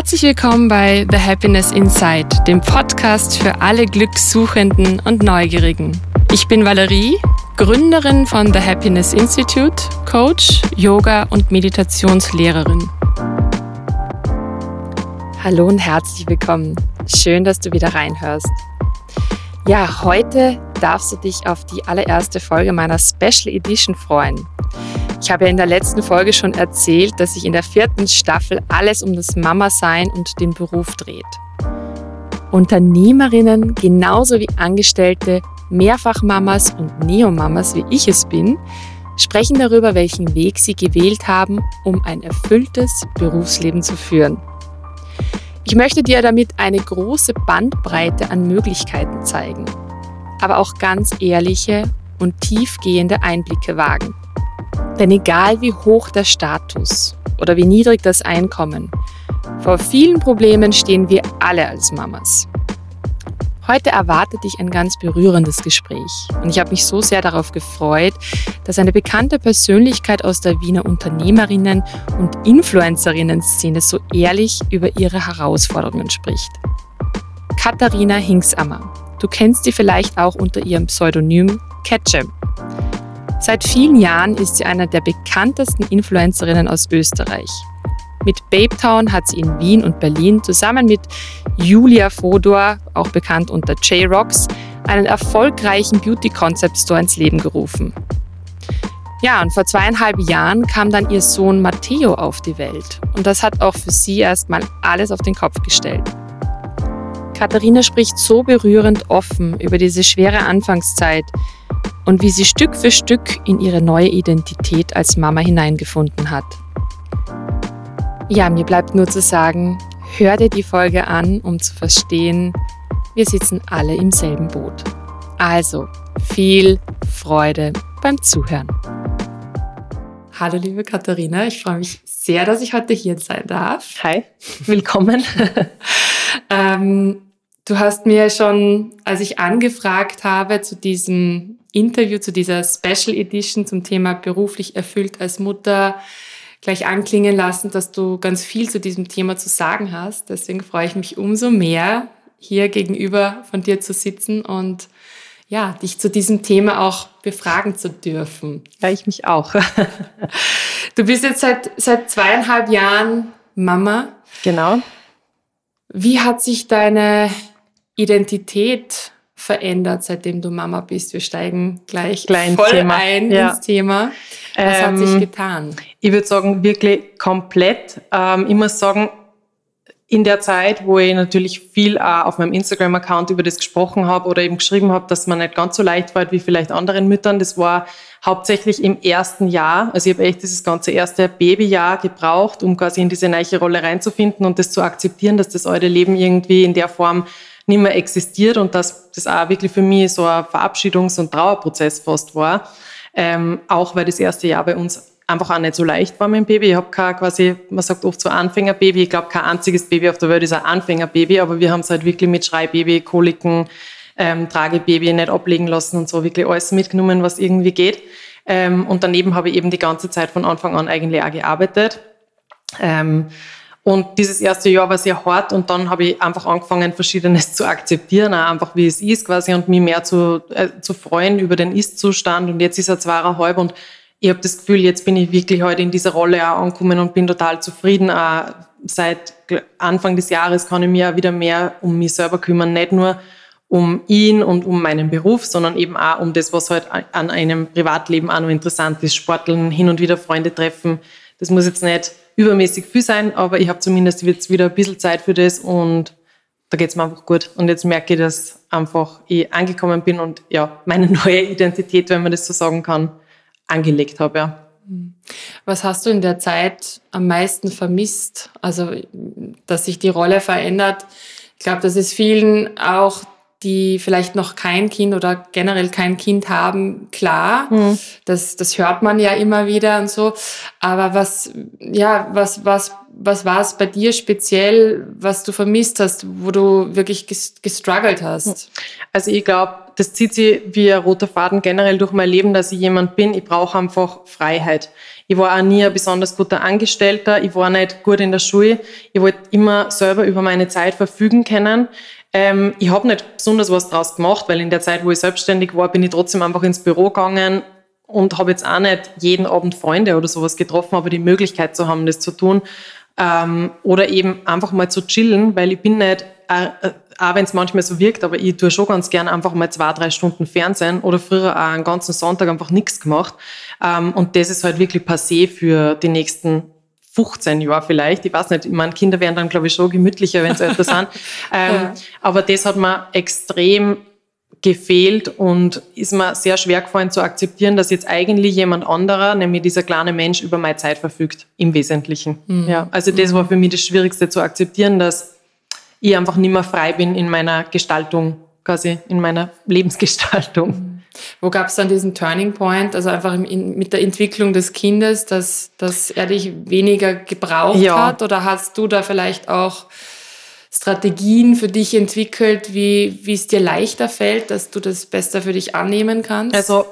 Herzlich willkommen bei The Happiness Inside, dem Podcast für alle Glückssuchenden und Neugierigen. Ich bin Valerie, Gründerin von The Happiness Institute, Coach, Yoga und Meditationslehrerin. Hallo und herzlich willkommen. Schön, dass du wieder reinhörst. Ja, heute darfst du dich auf die allererste Folge meiner Special Edition freuen. Ich habe ja in der letzten Folge schon erzählt, dass sich in der vierten Staffel alles um das Mama-Sein und den Beruf dreht. Unternehmerinnen genauso wie Angestellte, Mehrfachmamas und Neomamas, wie ich es bin, sprechen darüber, welchen Weg sie gewählt haben, um ein erfülltes Berufsleben zu führen. Ich möchte dir damit eine große Bandbreite an Möglichkeiten zeigen, aber auch ganz ehrliche und tiefgehende Einblicke wagen. Denn egal wie hoch der Status oder wie niedrig das Einkommen, vor vielen Problemen stehen wir alle als Mamas. Heute erwartet dich ein ganz berührendes Gespräch und ich habe mich so sehr darauf gefreut, dass eine bekannte Persönlichkeit aus der Wiener Unternehmerinnen- und Influencerinnen-Szene so ehrlich über ihre Herausforderungen spricht. Katharina Hingsammer. Du kennst sie vielleicht auch unter ihrem Pseudonym Ketchem. Seit vielen Jahren ist sie eine der bekanntesten Influencerinnen aus Österreich. Mit Babetown hat sie in Wien und Berlin zusammen mit Julia Fodor, auch bekannt unter J-Rocks, einen erfolgreichen Beauty Concept Store ins Leben gerufen. Ja, und vor zweieinhalb Jahren kam dann ihr Sohn Matteo auf die Welt. Und das hat auch für sie erstmal alles auf den Kopf gestellt. Katharina spricht so berührend offen über diese schwere Anfangszeit, und wie sie Stück für Stück in ihre neue Identität als Mama hineingefunden hat. Ja, mir bleibt nur zu sagen, hör dir die Folge an, um zu verstehen, wir sitzen alle im selben Boot. Also, viel Freude beim Zuhören. Hallo liebe Katharina, ich freue mich sehr, dass ich heute hier sein darf. Hi, willkommen. ähm, du hast mir schon, als ich angefragt habe zu diesem Interview zu dieser Special Edition zum Thema beruflich erfüllt als Mutter gleich anklingen lassen, dass du ganz viel zu diesem Thema zu sagen hast. Deswegen freue ich mich umso mehr, hier gegenüber von dir zu sitzen und ja, dich zu diesem Thema auch befragen zu dürfen. Ja, ich mich auch. du bist jetzt seit, seit zweieinhalb Jahren Mama. Genau. Wie hat sich deine Identität verändert, seitdem du Mama bist? Wir steigen gleich, gleich voll Thema. ein ja. ins Thema. Was ähm, hat sich ähm, getan? Ich würde sagen, wirklich komplett. Ähm, ich muss sagen, in der Zeit, wo ich natürlich viel auch auf meinem Instagram-Account über das gesprochen habe oder eben geschrieben habe, dass man nicht ganz so leicht fällt wie vielleicht anderen Müttern, das war hauptsächlich im ersten Jahr. Also ich habe echt dieses ganze erste Babyjahr gebraucht, um quasi in diese neue Rolle reinzufinden und das zu akzeptieren, dass das alte Leben irgendwie in der Form nicht mehr existiert und dass das auch wirklich für mich so ein Verabschiedungs- und Trauerprozess fast war. Ähm, auch weil das erste Jahr bei uns einfach auch nicht so leicht war mit dem Baby. Ich habe kein quasi, man sagt oft so Anfängerbaby. Ich glaube, kein einziges Baby auf der Welt ist ein Anfängerbaby, aber wir haben es halt wirklich mit Schreibaby, Koliken, ähm, Tragebaby nicht ablegen lassen und so wirklich alles mitgenommen, was irgendwie geht. Ähm, und daneben habe ich eben die ganze Zeit von Anfang an eigentlich auch gearbeitet. Ähm, und dieses erste Jahr war sehr hart und dann habe ich einfach angefangen, Verschiedenes zu akzeptieren, auch einfach wie es ist quasi und mich mehr zu, äh, zu freuen über den Ist-Zustand. Und jetzt ist er zweieinhalb und ich habe das Gefühl, jetzt bin ich wirklich heute in dieser Rolle auch angekommen und bin total zufrieden. Auch seit Anfang des Jahres kann ich mich auch wieder mehr um mich selber kümmern, nicht nur um ihn und um meinen Beruf, sondern eben auch um das, was halt an einem Privatleben auch noch interessant ist. Sporteln, hin und wieder Freunde treffen. Das muss jetzt nicht übermäßig viel sein, aber ich habe zumindest jetzt wieder ein bisschen Zeit für das und da geht es mir einfach gut. Und jetzt merke ich, dass einfach ich angekommen bin und ja, meine neue Identität, wenn man das so sagen kann, angelegt habe. Ja. Was hast du in der Zeit am meisten vermisst? Also, dass sich die Rolle verändert. Ich glaube, das ist vielen auch die vielleicht noch kein Kind oder generell kein Kind haben, klar, mhm. das, das hört man ja immer wieder und so. Aber was, ja, was, was, was war es bei dir speziell, was du vermisst hast, wo du wirklich gestruggelt hast? Also ich glaube, das zieht sich wie ein roter Faden generell durch mein Leben, dass ich jemand bin, ich brauche einfach Freiheit. Ich war auch nie ein besonders guter Angestellter, ich war nicht gut in der Schule, ich wollte immer selber über meine Zeit verfügen können. Ähm, ich habe nicht besonders was draus gemacht, weil in der Zeit, wo ich selbstständig war, bin ich trotzdem einfach ins Büro gegangen und habe jetzt auch nicht jeden Abend Freunde oder sowas getroffen, aber die Möglichkeit zu haben, das zu tun. Ähm, oder eben einfach mal zu chillen, weil ich bin nicht, äh, äh auch wenn es manchmal so wirkt, aber ich tue schon ganz gern einfach mal zwei, drei Stunden Fernsehen oder früher auch einen ganzen Sonntag einfach nichts gemacht. Ähm, und das ist halt wirklich passé für die nächsten 15 Jahre vielleicht. Ich weiß nicht, ich meine, Kinder werden dann, glaube ich, schon gemütlicher, wenn sie älter sind. Ähm, ja. Aber das hat mir extrem gefehlt und ist mir sehr schwer gefallen zu akzeptieren, dass jetzt eigentlich jemand anderer, nämlich dieser kleine Mensch, über meine Zeit verfügt, im Wesentlichen. Mhm. Ja, also das war für mich das Schwierigste zu akzeptieren, dass ich einfach nicht mehr frei bin in meiner Gestaltung, quasi in meiner Lebensgestaltung. Wo gab es dann diesen Turning Point, also einfach in, mit der Entwicklung des Kindes, dass, dass er dich weniger gebraucht ja. hat? Oder hast du da vielleicht auch Strategien für dich entwickelt, wie, wie es dir leichter fällt, dass du das besser für dich annehmen kannst? Also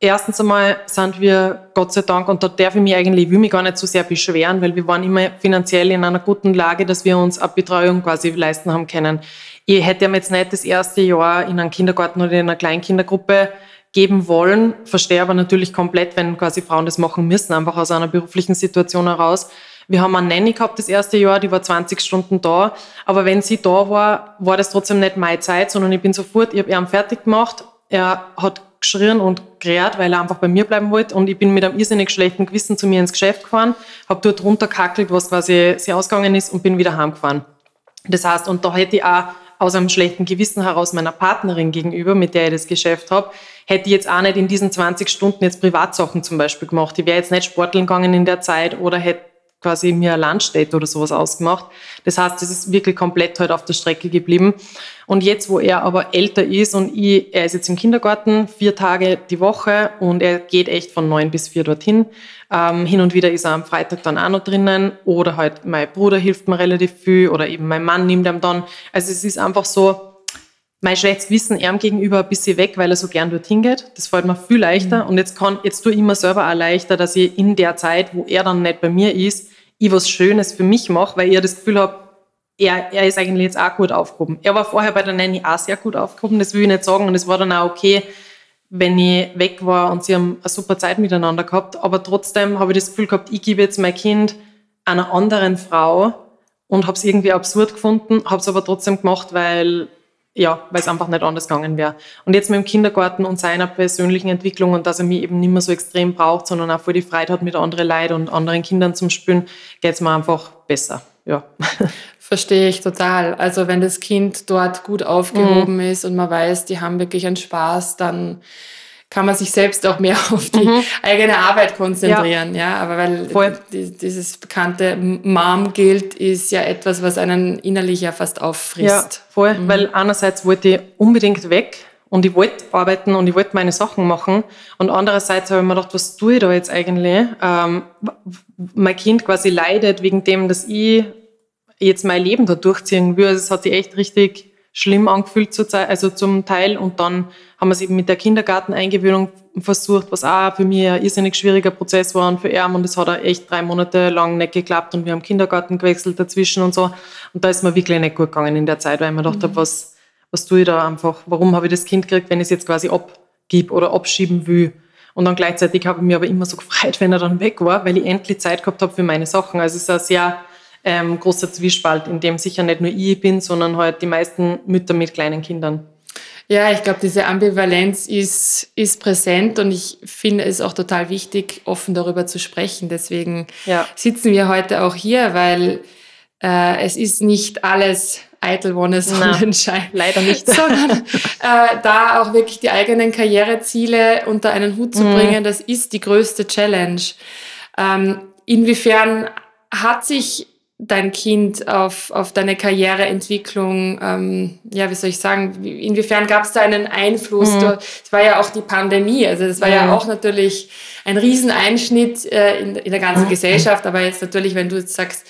erstens einmal sind wir Gott sei Dank, und da darf ich mich eigentlich, ich will mich gar nicht so sehr beschweren, weil wir waren immer finanziell in einer guten Lage, dass wir uns eine Betreuung quasi leisten haben können. Ich hätte mir jetzt nicht das erste Jahr in einem Kindergarten oder in einer Kleinkindergruppe geben wollen, verstehe aber natürlich komplett, wenn quasi Frauen das machen müssen, einfach aus einer beruflichen Situation heraus. Wir haben eine Nanny gehabt das erste Jahr, die war 20 Stunden da. Aber wenn sie da war, war das trotzdem nicht meine Zeit, sondern ich bin sofort, ich habe ihn fertig gemacht. Er hat geschrien und gerät, weil er einfach bei mir bleiben wollte. Und ich bin mit einem irrsinnig schlechten Gewissen zu mir ins Geschäft gefahren, habe dort runterkackelt, was quasi sehr ausgegangen ist und bin wieder heimgefahren. Das heißt, und da hätte ich auch aus einem schlechten Gewissen heraus meiner Partnerin gegenüber, mit der ich das Geschäft habe, hätte ich jetzt auch nicht in diesen 20 Stunden jetzt Privatsachen zum Beispiel gemacht. Ich wäre jetzt nicht sporteln gegangen in der Zeit oder hätte quasi mir ein Landstätte oder sowas ausgemacht. Das heißt, es ist wirklich komplett halt auf der Strecke geblieben. Und jetzt, wo er aber älter ist und ich, er ist jetzt im Kindergarten, vier Tage die Woche und er geht echt von neun bis vier dorthin. Ähm, hin und wieder ist er am Freitag dann auch noch drinnen oder halt mein Bruder hilft mir relativ viel oder eben mein Mann nimmt ihm dann. Also es ist einfach so, mein schlechtes Wissen ihm gegenüber ein bisschen weg, weil er so gern dorthin geht. Das fällt mir viel leichter. Mhm. Und jetzt kann, jetzt tue ich mir selber auch leichter, dass ich in der Zeit, wo er dann nicht bei mir ist, ich was Schönes für mich mache, weil ich das Gefühl habe, er, er ist eigentlich jetzt auch gut aufgehoben. Er war vorher bei der Nanny auch sehr gut aufgehoben, das will ich nicht sagen. Und es war dann auch okay, wenn ich weg war und sie haben eine super Zeit miteinander gehabt. Aber trotzdem habe ich das Gefühl gehabt, ich gebe jetzt mein Kind einer anderen Frau und habe es irgendwie absurd gefunden, habe es aber trotzdem gemacht, weil ja, weil es einfach nicht anders gegangen wäre. Und jetzt mit dem Kindergarten und seiner persönlichen Entwicklung und dass er mich eben nicht mehr so extrem braucht, sondern auch voll die Freude hat mit anderen Leuten und anderen Kindern zum Spielen, geht es mir einfach besser. Ja. Verstehe ich total. Also wenn das Kind dort gut aufgehoben mhm. ist und man weiß, die haben wirklich einen Spaß, dann kann man sich selbst auch mehr auf die mhm. eigene Arbeit konzentrieren. Ja, ja aber weil Voll. dieses bekannte Mom gilt ist ja etwas, was einen innerlich ja fast auffrisst. Ja, voll, mhm. weil einerseits wollte ich unbedingt weg und ich wollte arbeiten und ich wollte meine Sachen machen und andererseits habe ich mir gedacht, was tue ich da jetzt eigentlich? Ähm, mein Kind quasi leidet wegen dem, dass ich jetzt mein Leben da durchziehen will. Also es hat sich echt richtig schlimm angefühlt zur Zeit, also zum Teil. Und dann haben wir es eben mit der Kindergarteneingewöhnung versucht, was auch für mich ein irrsinnig schwieriger Prozess war und für ihn. Und es hat auch echt drei Monate lang nicht geklappt und wir haben Kindergarten gewechselt dazwischen und so. Und da ist mir wirklich nicht gut gegangen in der Zeit, weil ich mir gedacht mhm. habe, was, was tue ich da einfach? Warum habe ich das Kind gekriegt, wenn ich es jetzt quasi abgib oder abschieben will? Und dann gleichzeitig habe ich mich aber immer so gefreut, wenn er dann weg war, weil ich endlich Zeit gehabt habe für meine Sachen. Also es ist ein sehr ähm, großer Zwiespalt, in dem sicher nicht nur ich bin, sondern halt die meisten Mütter mit kleinen Kindern. Ja, ich glaube, diese Ambivalenz ist, ist präsent und ich finde es auch total wichtig, offen darüber zu sprechen. Deswegen ja. sitzen wir heute auch hier, weil äh, es ist nicht alles eitel Wonne Sonnenschein. leider nicht. Sondern äh, da auch wirklich die eigenen Karriereziele unter einen Hut zu mhm. bringen, das ist die größte Challenge. Ähm, inwiefern hat sich dein Kind auf, auf deine Karriereentwicklung? Ähm, ja, wie soll ich sagen, inwiefern gab es da einen Einfluss? Mhm. Es war ja auch die Pandemie, also das war mhm. ja auch natürlich ein Rieseneinschnitt äh, in, in der ganzen mhm. Gesellschaft, aber jetzt natürlich, wenn du jetzt sagst,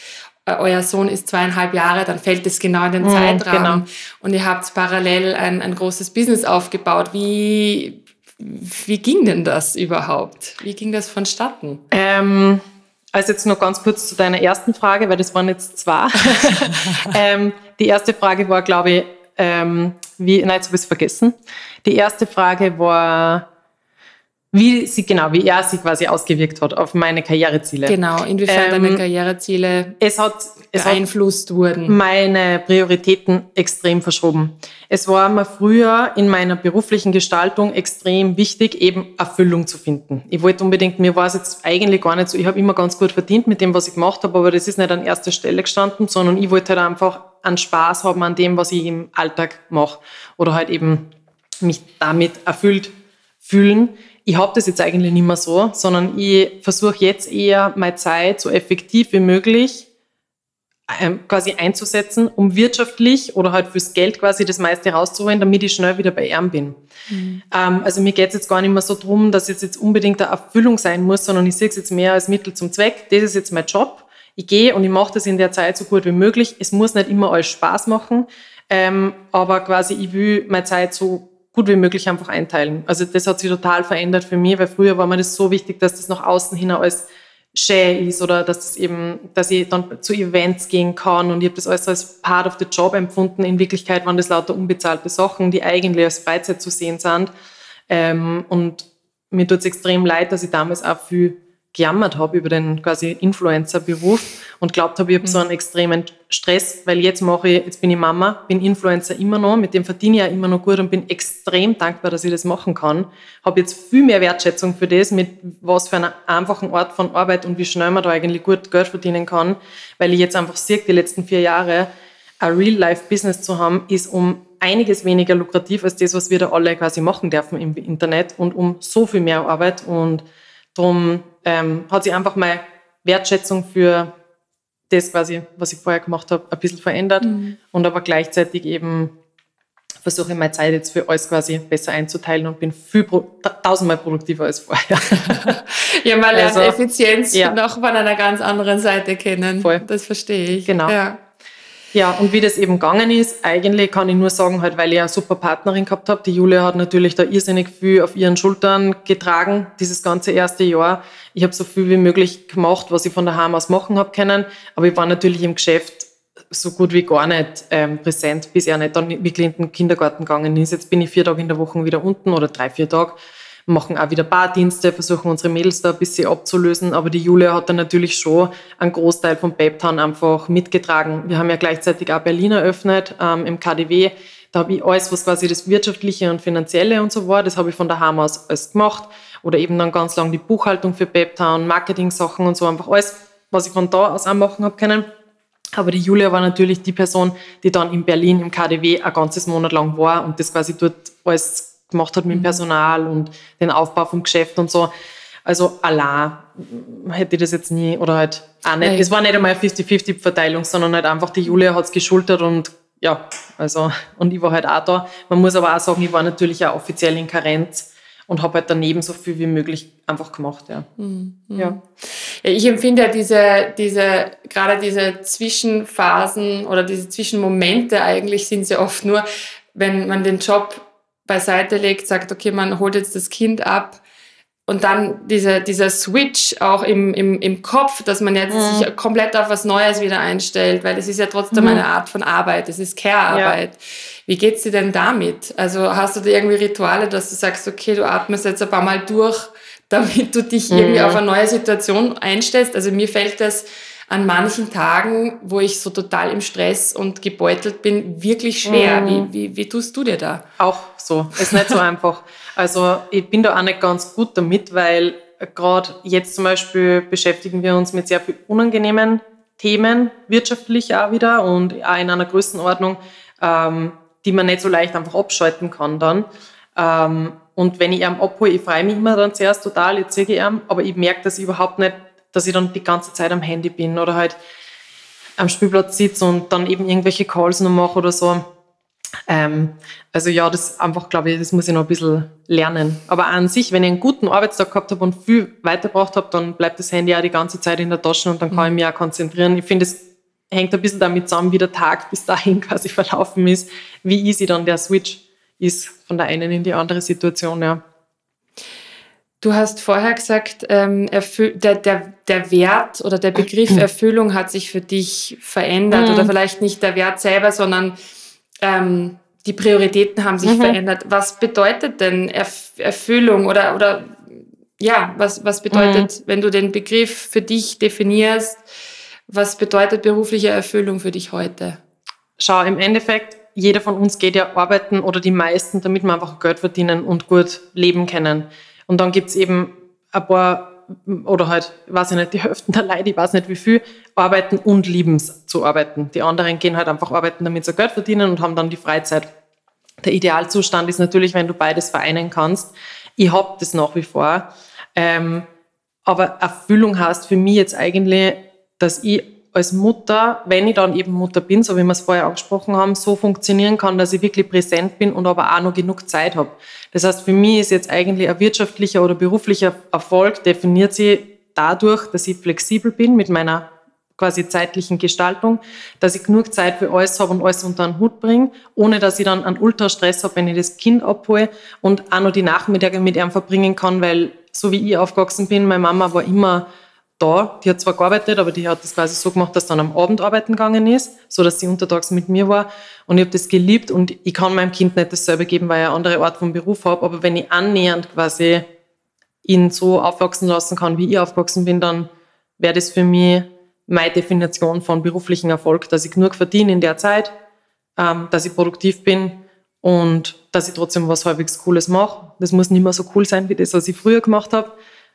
äh, euer Sohn ist zweieinhalb Jahre, dann fällt es genau in den mhm, Zeitrahmen genau. und ihr habt parallel ein, ein großes Business aufgebaut. Wie, wie ging denn das überhaupt? Wie ging das vonstatten? Ähm also jetzt noch ganz kurz zu deiner ersten Frage, weil das waren jetzt zwei. ähm, die erste Frage war, glaube ich, ähm, wie, nein, jetzt habe ich es vergessen. Die erste Frage war, wie sie genau, wie er sich quasi ausgewirkt hat auf meine Karriereziele. Genau, inwiefern ähm, deine Karriereziele es hat, es beeinflusst hat wurden. Meine Prioritäten extrem verschoben. Es war mir früher in meiner beruflichen Gestaltung extrem wichtig, eben Erfüllung zu finden. Ich wollte unbedingt, mir war es jetzt eigentlich gar nicht so, ich habe immer ganz gut verdient mit dem, was ich gemacht habe, aber das ist nicht an erster Stelle gestanden, sondern ich wollte halt einfach einen Spaß haben an dem, was ich im Alltag mache oder halt eben mich damit erfüllt fühlen ich habe das jetzt eigentlich nicht mehr so, sondern ich versuche jetzt eher meine Zeit so effektiv wie möglich ähm, quasi einzusetzen, um wirtschaftlich oder halt fürs Geld quasi das meiste rauszuholen, damit ich schnell wieder bei ihm bin. Mhm. Ähm, also mir geht es jetzt gar nicht mehr so drum, dass es jetzt unbedingt eine Erfüllung sein muss, sondern ich sehe es jetzt mehr als Mittel zum Zweck. Das ist jetzt mein Job. Ich gehe und ich mache das in der Zeit so gut wie möglich. Es muss nicht immer alles Spaß machen, ähm, aber quasi ich will meine Zeit so gut wie möglich einfach einteilen. Also das hat sich total verändert für mich, weil früher war mir das so wichtig, dass das nach außen hin alles schön ist oder dass das eben, dass ich dann zu Events gehen kann und ich habe das alles als Part of the Job empfunden. In Wirklichkeit waren das lauter unbezahlte Sachen, die eigentlich als Freizeit zu sehen sind. Ähm, und mir tut es extrem leid, dass ich damals auch viel gejammert habe über den quasi Influencer-Beruf und glaubt habe, ich habe so einen extremen Stress, weil jetzt mache ich, jetzt bin ich Mama, bin Influencer immer noch, mit dem verdiene ich ja immer noch gut und bin extrem dankbar, dass ich das machen kann. Habe jetzt viel mehr Wertschätzung für das, mit was für einer einfachen Art von Arbeit und wie schnell man da eigentlich gut Geld verdienen kann, weil ich jetzt einfach sehe, die letzten vier Jahre ein Real-Life-Business zu haben, ist um einiges weniger lukrativ als das, was wir da alle quasi machen dürfen im Internet und um so viel mehr Arbeit und darum ähm, hat sich einfach meine Wertschätzung für das quasi, was ich vorher gemacht habe, ein bisschen verändert mhm. und aber gleichzeitig eben versuche ich meine Zeit jetzt für alles quasi besser einzuteilen und bin viel pro, tausendmal produktiver als vorher. ja, man lernt also, Effizienz ja. noch von einer ganz anderen Seite kennen. Voll. Das verstehe ich. Genau. Ja. Ja, und wie das eben gegangen ist, eigentlich kann ich nur sagen, halt, weil ich eine super Partnerin gehabt habe. Die Julia hat natürlich da irrsinnig viel auf ihren Schultern getragen, dieses ganze erste Jahr. Ich habe so viel wie möglich gemacht, was ich von daheim aus machen habe können. Aber ich war natürlich im Geschäft so gut wie gar nicht ähm, präsent, bis er nicht dann wirklich in den Kindergarten gegangen ist. Jetzt bin ich vier Tage in der Woche wieder unten oder drei, vier Tage machen auch wieder Bardienste, versuchen unsere Mädels da ein bisschen abzulösen. Aber die Julia hat dann natürlich schon einen Großteil von Babetown einfach mitgetragen. Wir haben ja gleichzeitig auch Berlin eröffnet ähm, im KDW. Da habe ich alles, was quasi das Wirtschaftliche und Finanzielle und so war, das habe ich von daheim aus alles gemacht. Oder eben dann ganz lang die Buchhaltung für Babetown, Marketing-Sachen und so, einfach alles, was ich von da aus auch machen habe können. Aber die Julia war natürlich die Person, die dann in Berlin im KDW ein ganzes Monat lang war und das quasi dort alles gemacht hat mit dem mhm. Personal und den Aufbau vom Geschäft und so. Also allein hätte ich das jetzt nie oder halt auch nicht. Es war nicht einmal eine 50-50-Verteilung, sondern halt einfach die Julia hat es geschultert und ja, also und ich war halt auch da. Man muss aber auch sagen, ich war natürlich auch offiziell in Karenz und habe halt daneben so viel wie möglich einfach gemacht. Ja. Mhm. Ja. ja. Ich empfinde ja diese, diese, gerade diese Zwischenphasen oder diese Zwischenmomente eigentlich sind sie oft nur, wenn man den Job beiseite legt, sagt, okay, man holt jetzt das Kind ab und dann dieser, dieser Switch auch im, im, im Kopf, dass man jetzt mhm. sich komplett auf was Neues wieder einstellt, weil es ist ja trotzdem mhm. eine Art von Arbeit, es ist Care-Arbeit. Ja. Wie geht's dir denn damit? Also hast du da irgendwie Rituale, dass du sagst, okay, du atmest jetzt ein paar Mal durch, damit du dich mhm. irgendwie auf eine neue Situation einstellst? Also mir fällt das an manchen Tagen, wo ich so total im Stress und gebeutelt bin, wirklich schwer. Mhm. Wie, wie, wie tust du dir da? Auch so. Ist nicht so einfach. Also ich bin da auch nicht ganz gut damit, weil gerade jetzt zum Beispiel beschäftigen wir uns mit sehr viel unangenehmen Themen, wirtschaftlich auch wieder und auch in einer Größenordnung, ähm, die man nicht so leicht einfach abschalten kann dann. Ähm, und wenn ich ihn abhole, ich freue mich immer dann zuerst total, ich ihn, aber ich merke, dass ich überhaupt nicht dass ich dann die ganze Zeit am Handy bin oder halt am Spielplatz sitze und dann eben irgendwelche Calls noch mache oder so. Ähm, also ja, das einfach, glaube ich, das muss ich noch ein bisschen lernen. Aber an sich, wenn ich einen guten Arbeitstag gehabt habe und viel weitergebracht habe, dann bleibt das Handy ja die ganze Zeit in der Tasche und dann kann mhm. ich mich auch konzentrieren. Ich finde, es hängt ein bisschen damit zusammen, wie der Tag bis dahin quasi verlaufen ist, wie easy dann der Switch ist von der einen in die andere Situation, ja. Du hast vorher gesagt, ähm, der, der, der Wert oder der Begriff mhm. Erfüllung hat sich für dich verändert mhm. oder vielleicht nicht der Wert selber, sondern ähm, die Prioritäten haben sich mhm. verändert. Was bedeutet denn Erf Erfüllung oder, oder ja, was, was bedeutet, mhm. wenn du den Begriff für dich definierst, was bedeutet berufliche Erfüllung für dich heute? Schau, im Endeffekt, jeder von uns geht ja arbeiten oder die meisten, damit wir einfach Geld verdienen und gut leben können. Und dann gibt's eben ein paar oder halt, weiß ich nicht, die Hälfte der Leute, ich weiß nicht wie viel, arbeiten und lieben es zu arbeiten. Die anderen gehen halt einfach arbeiten, damit sie Geld verdienen und haben dann die Freizeit. Der Idealzustand ist natürlich, wenn du beides vereinen kannst. Ich hab das nach wie vor. Ähm, aber Erfüllung heißt für mich jetzt eigentlich, dass ich als Mutter, wenn ich dann eben Mutter bin, so wie wir es vorher angesprochen haben, so funktionieren kann, dass ich wirklich präsent bin und aber auch noch genug Zeit habe. Das heißt, für mich ist jetzt eigentlich ein wirtschaftlicher oder beruflicher Erfolg definiert sich dadurch, dass ich flexibel bin mit meiner quasi zeitlichen Gestaltung, dass ich genug Zeit für alles habe und alles unter den Hut bringe, ohne dass ich dann einen Ultrastress habe, wenn ich das Kind abhole und auch noch die Nachmittage mit ihm verbringen kann, weil so wie ich aufgewachsen bin, meine Mama war immer da, die hat zwar gearbeitet, aber die hat das quasi so gemacht, dass dann am Abend arbeiten gegangen ist, so dass sie untertags mit mir war. Und ich habe das geliebt und ich kann meinem Kind nicht dasselbe geben, weil ich eine andere Art von Beruf habe. Aber wenn ich annähernd quasi ihn so aufwachsen lassen kann, wie ich aufgewachsen bin, dann wäre das für mich meine Definition von beruflichen Erfolg, dass ich genug verdiene in der Zeit, ähm, dass ich produktiv bin und dass ich trotzdem was halbwegs Cooles mache. Das muss nicht mehr so cool sein wie das, was ich früher gemacht habe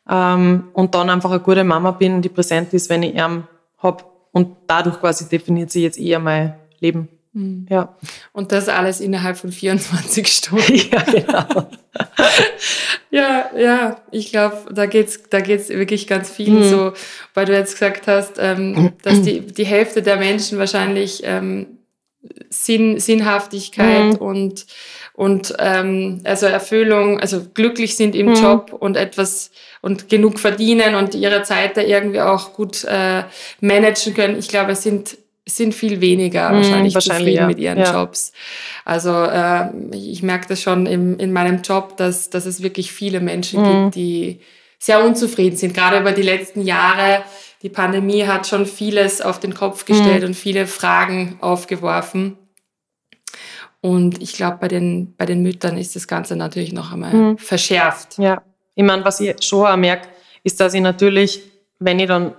ähm, und dann einfach eine gute Mama bin, die präsent ist, wenn ich ihn habe. Und dadurch quasi definiert sich jetzt eher mein Leben. Mhm. Ja. Und das alles innerhalb von 24 Stunden. ja, genau. ja, ja, ich glaube, da geht's, da geht's wirklich ganz viel mhm. so, weil du jetzt gesagt hast, ähm, dass die, die Hälfte der Menschen wahrscheinlich ähm, Sinn, Sinnhaftigkeit mhm. und, und ähm, also Erfüllung, also glücklich sind im mhm. Job und etwas und genug verdienen und ihre Zeit da irgendwie auch gut äh, managen können. Ich glaube, es sind sind viel weniger mhm, wahrscheinlich, wahrscheinlich zufrieden ja. mit ihren ja. Jobs. Also äh, ich merke das schon im, in meinem Job, dass, dass es wirklich viele Menschen mhm. gibt, die sehr unzufrieden sind. Gerade über die letzten Jahre. Die Pandemie hat schon vieles auf den Kopf gestellt mhm. und viele Fragen aufgeworfen. Und ich glaube, bei den, bei den Müttern ist das Ganze natürlich noch einmal mhm. verschärft. Ja, ich meine, was ich schon auch merke, ist, dass ich natürlich, wenn ich dann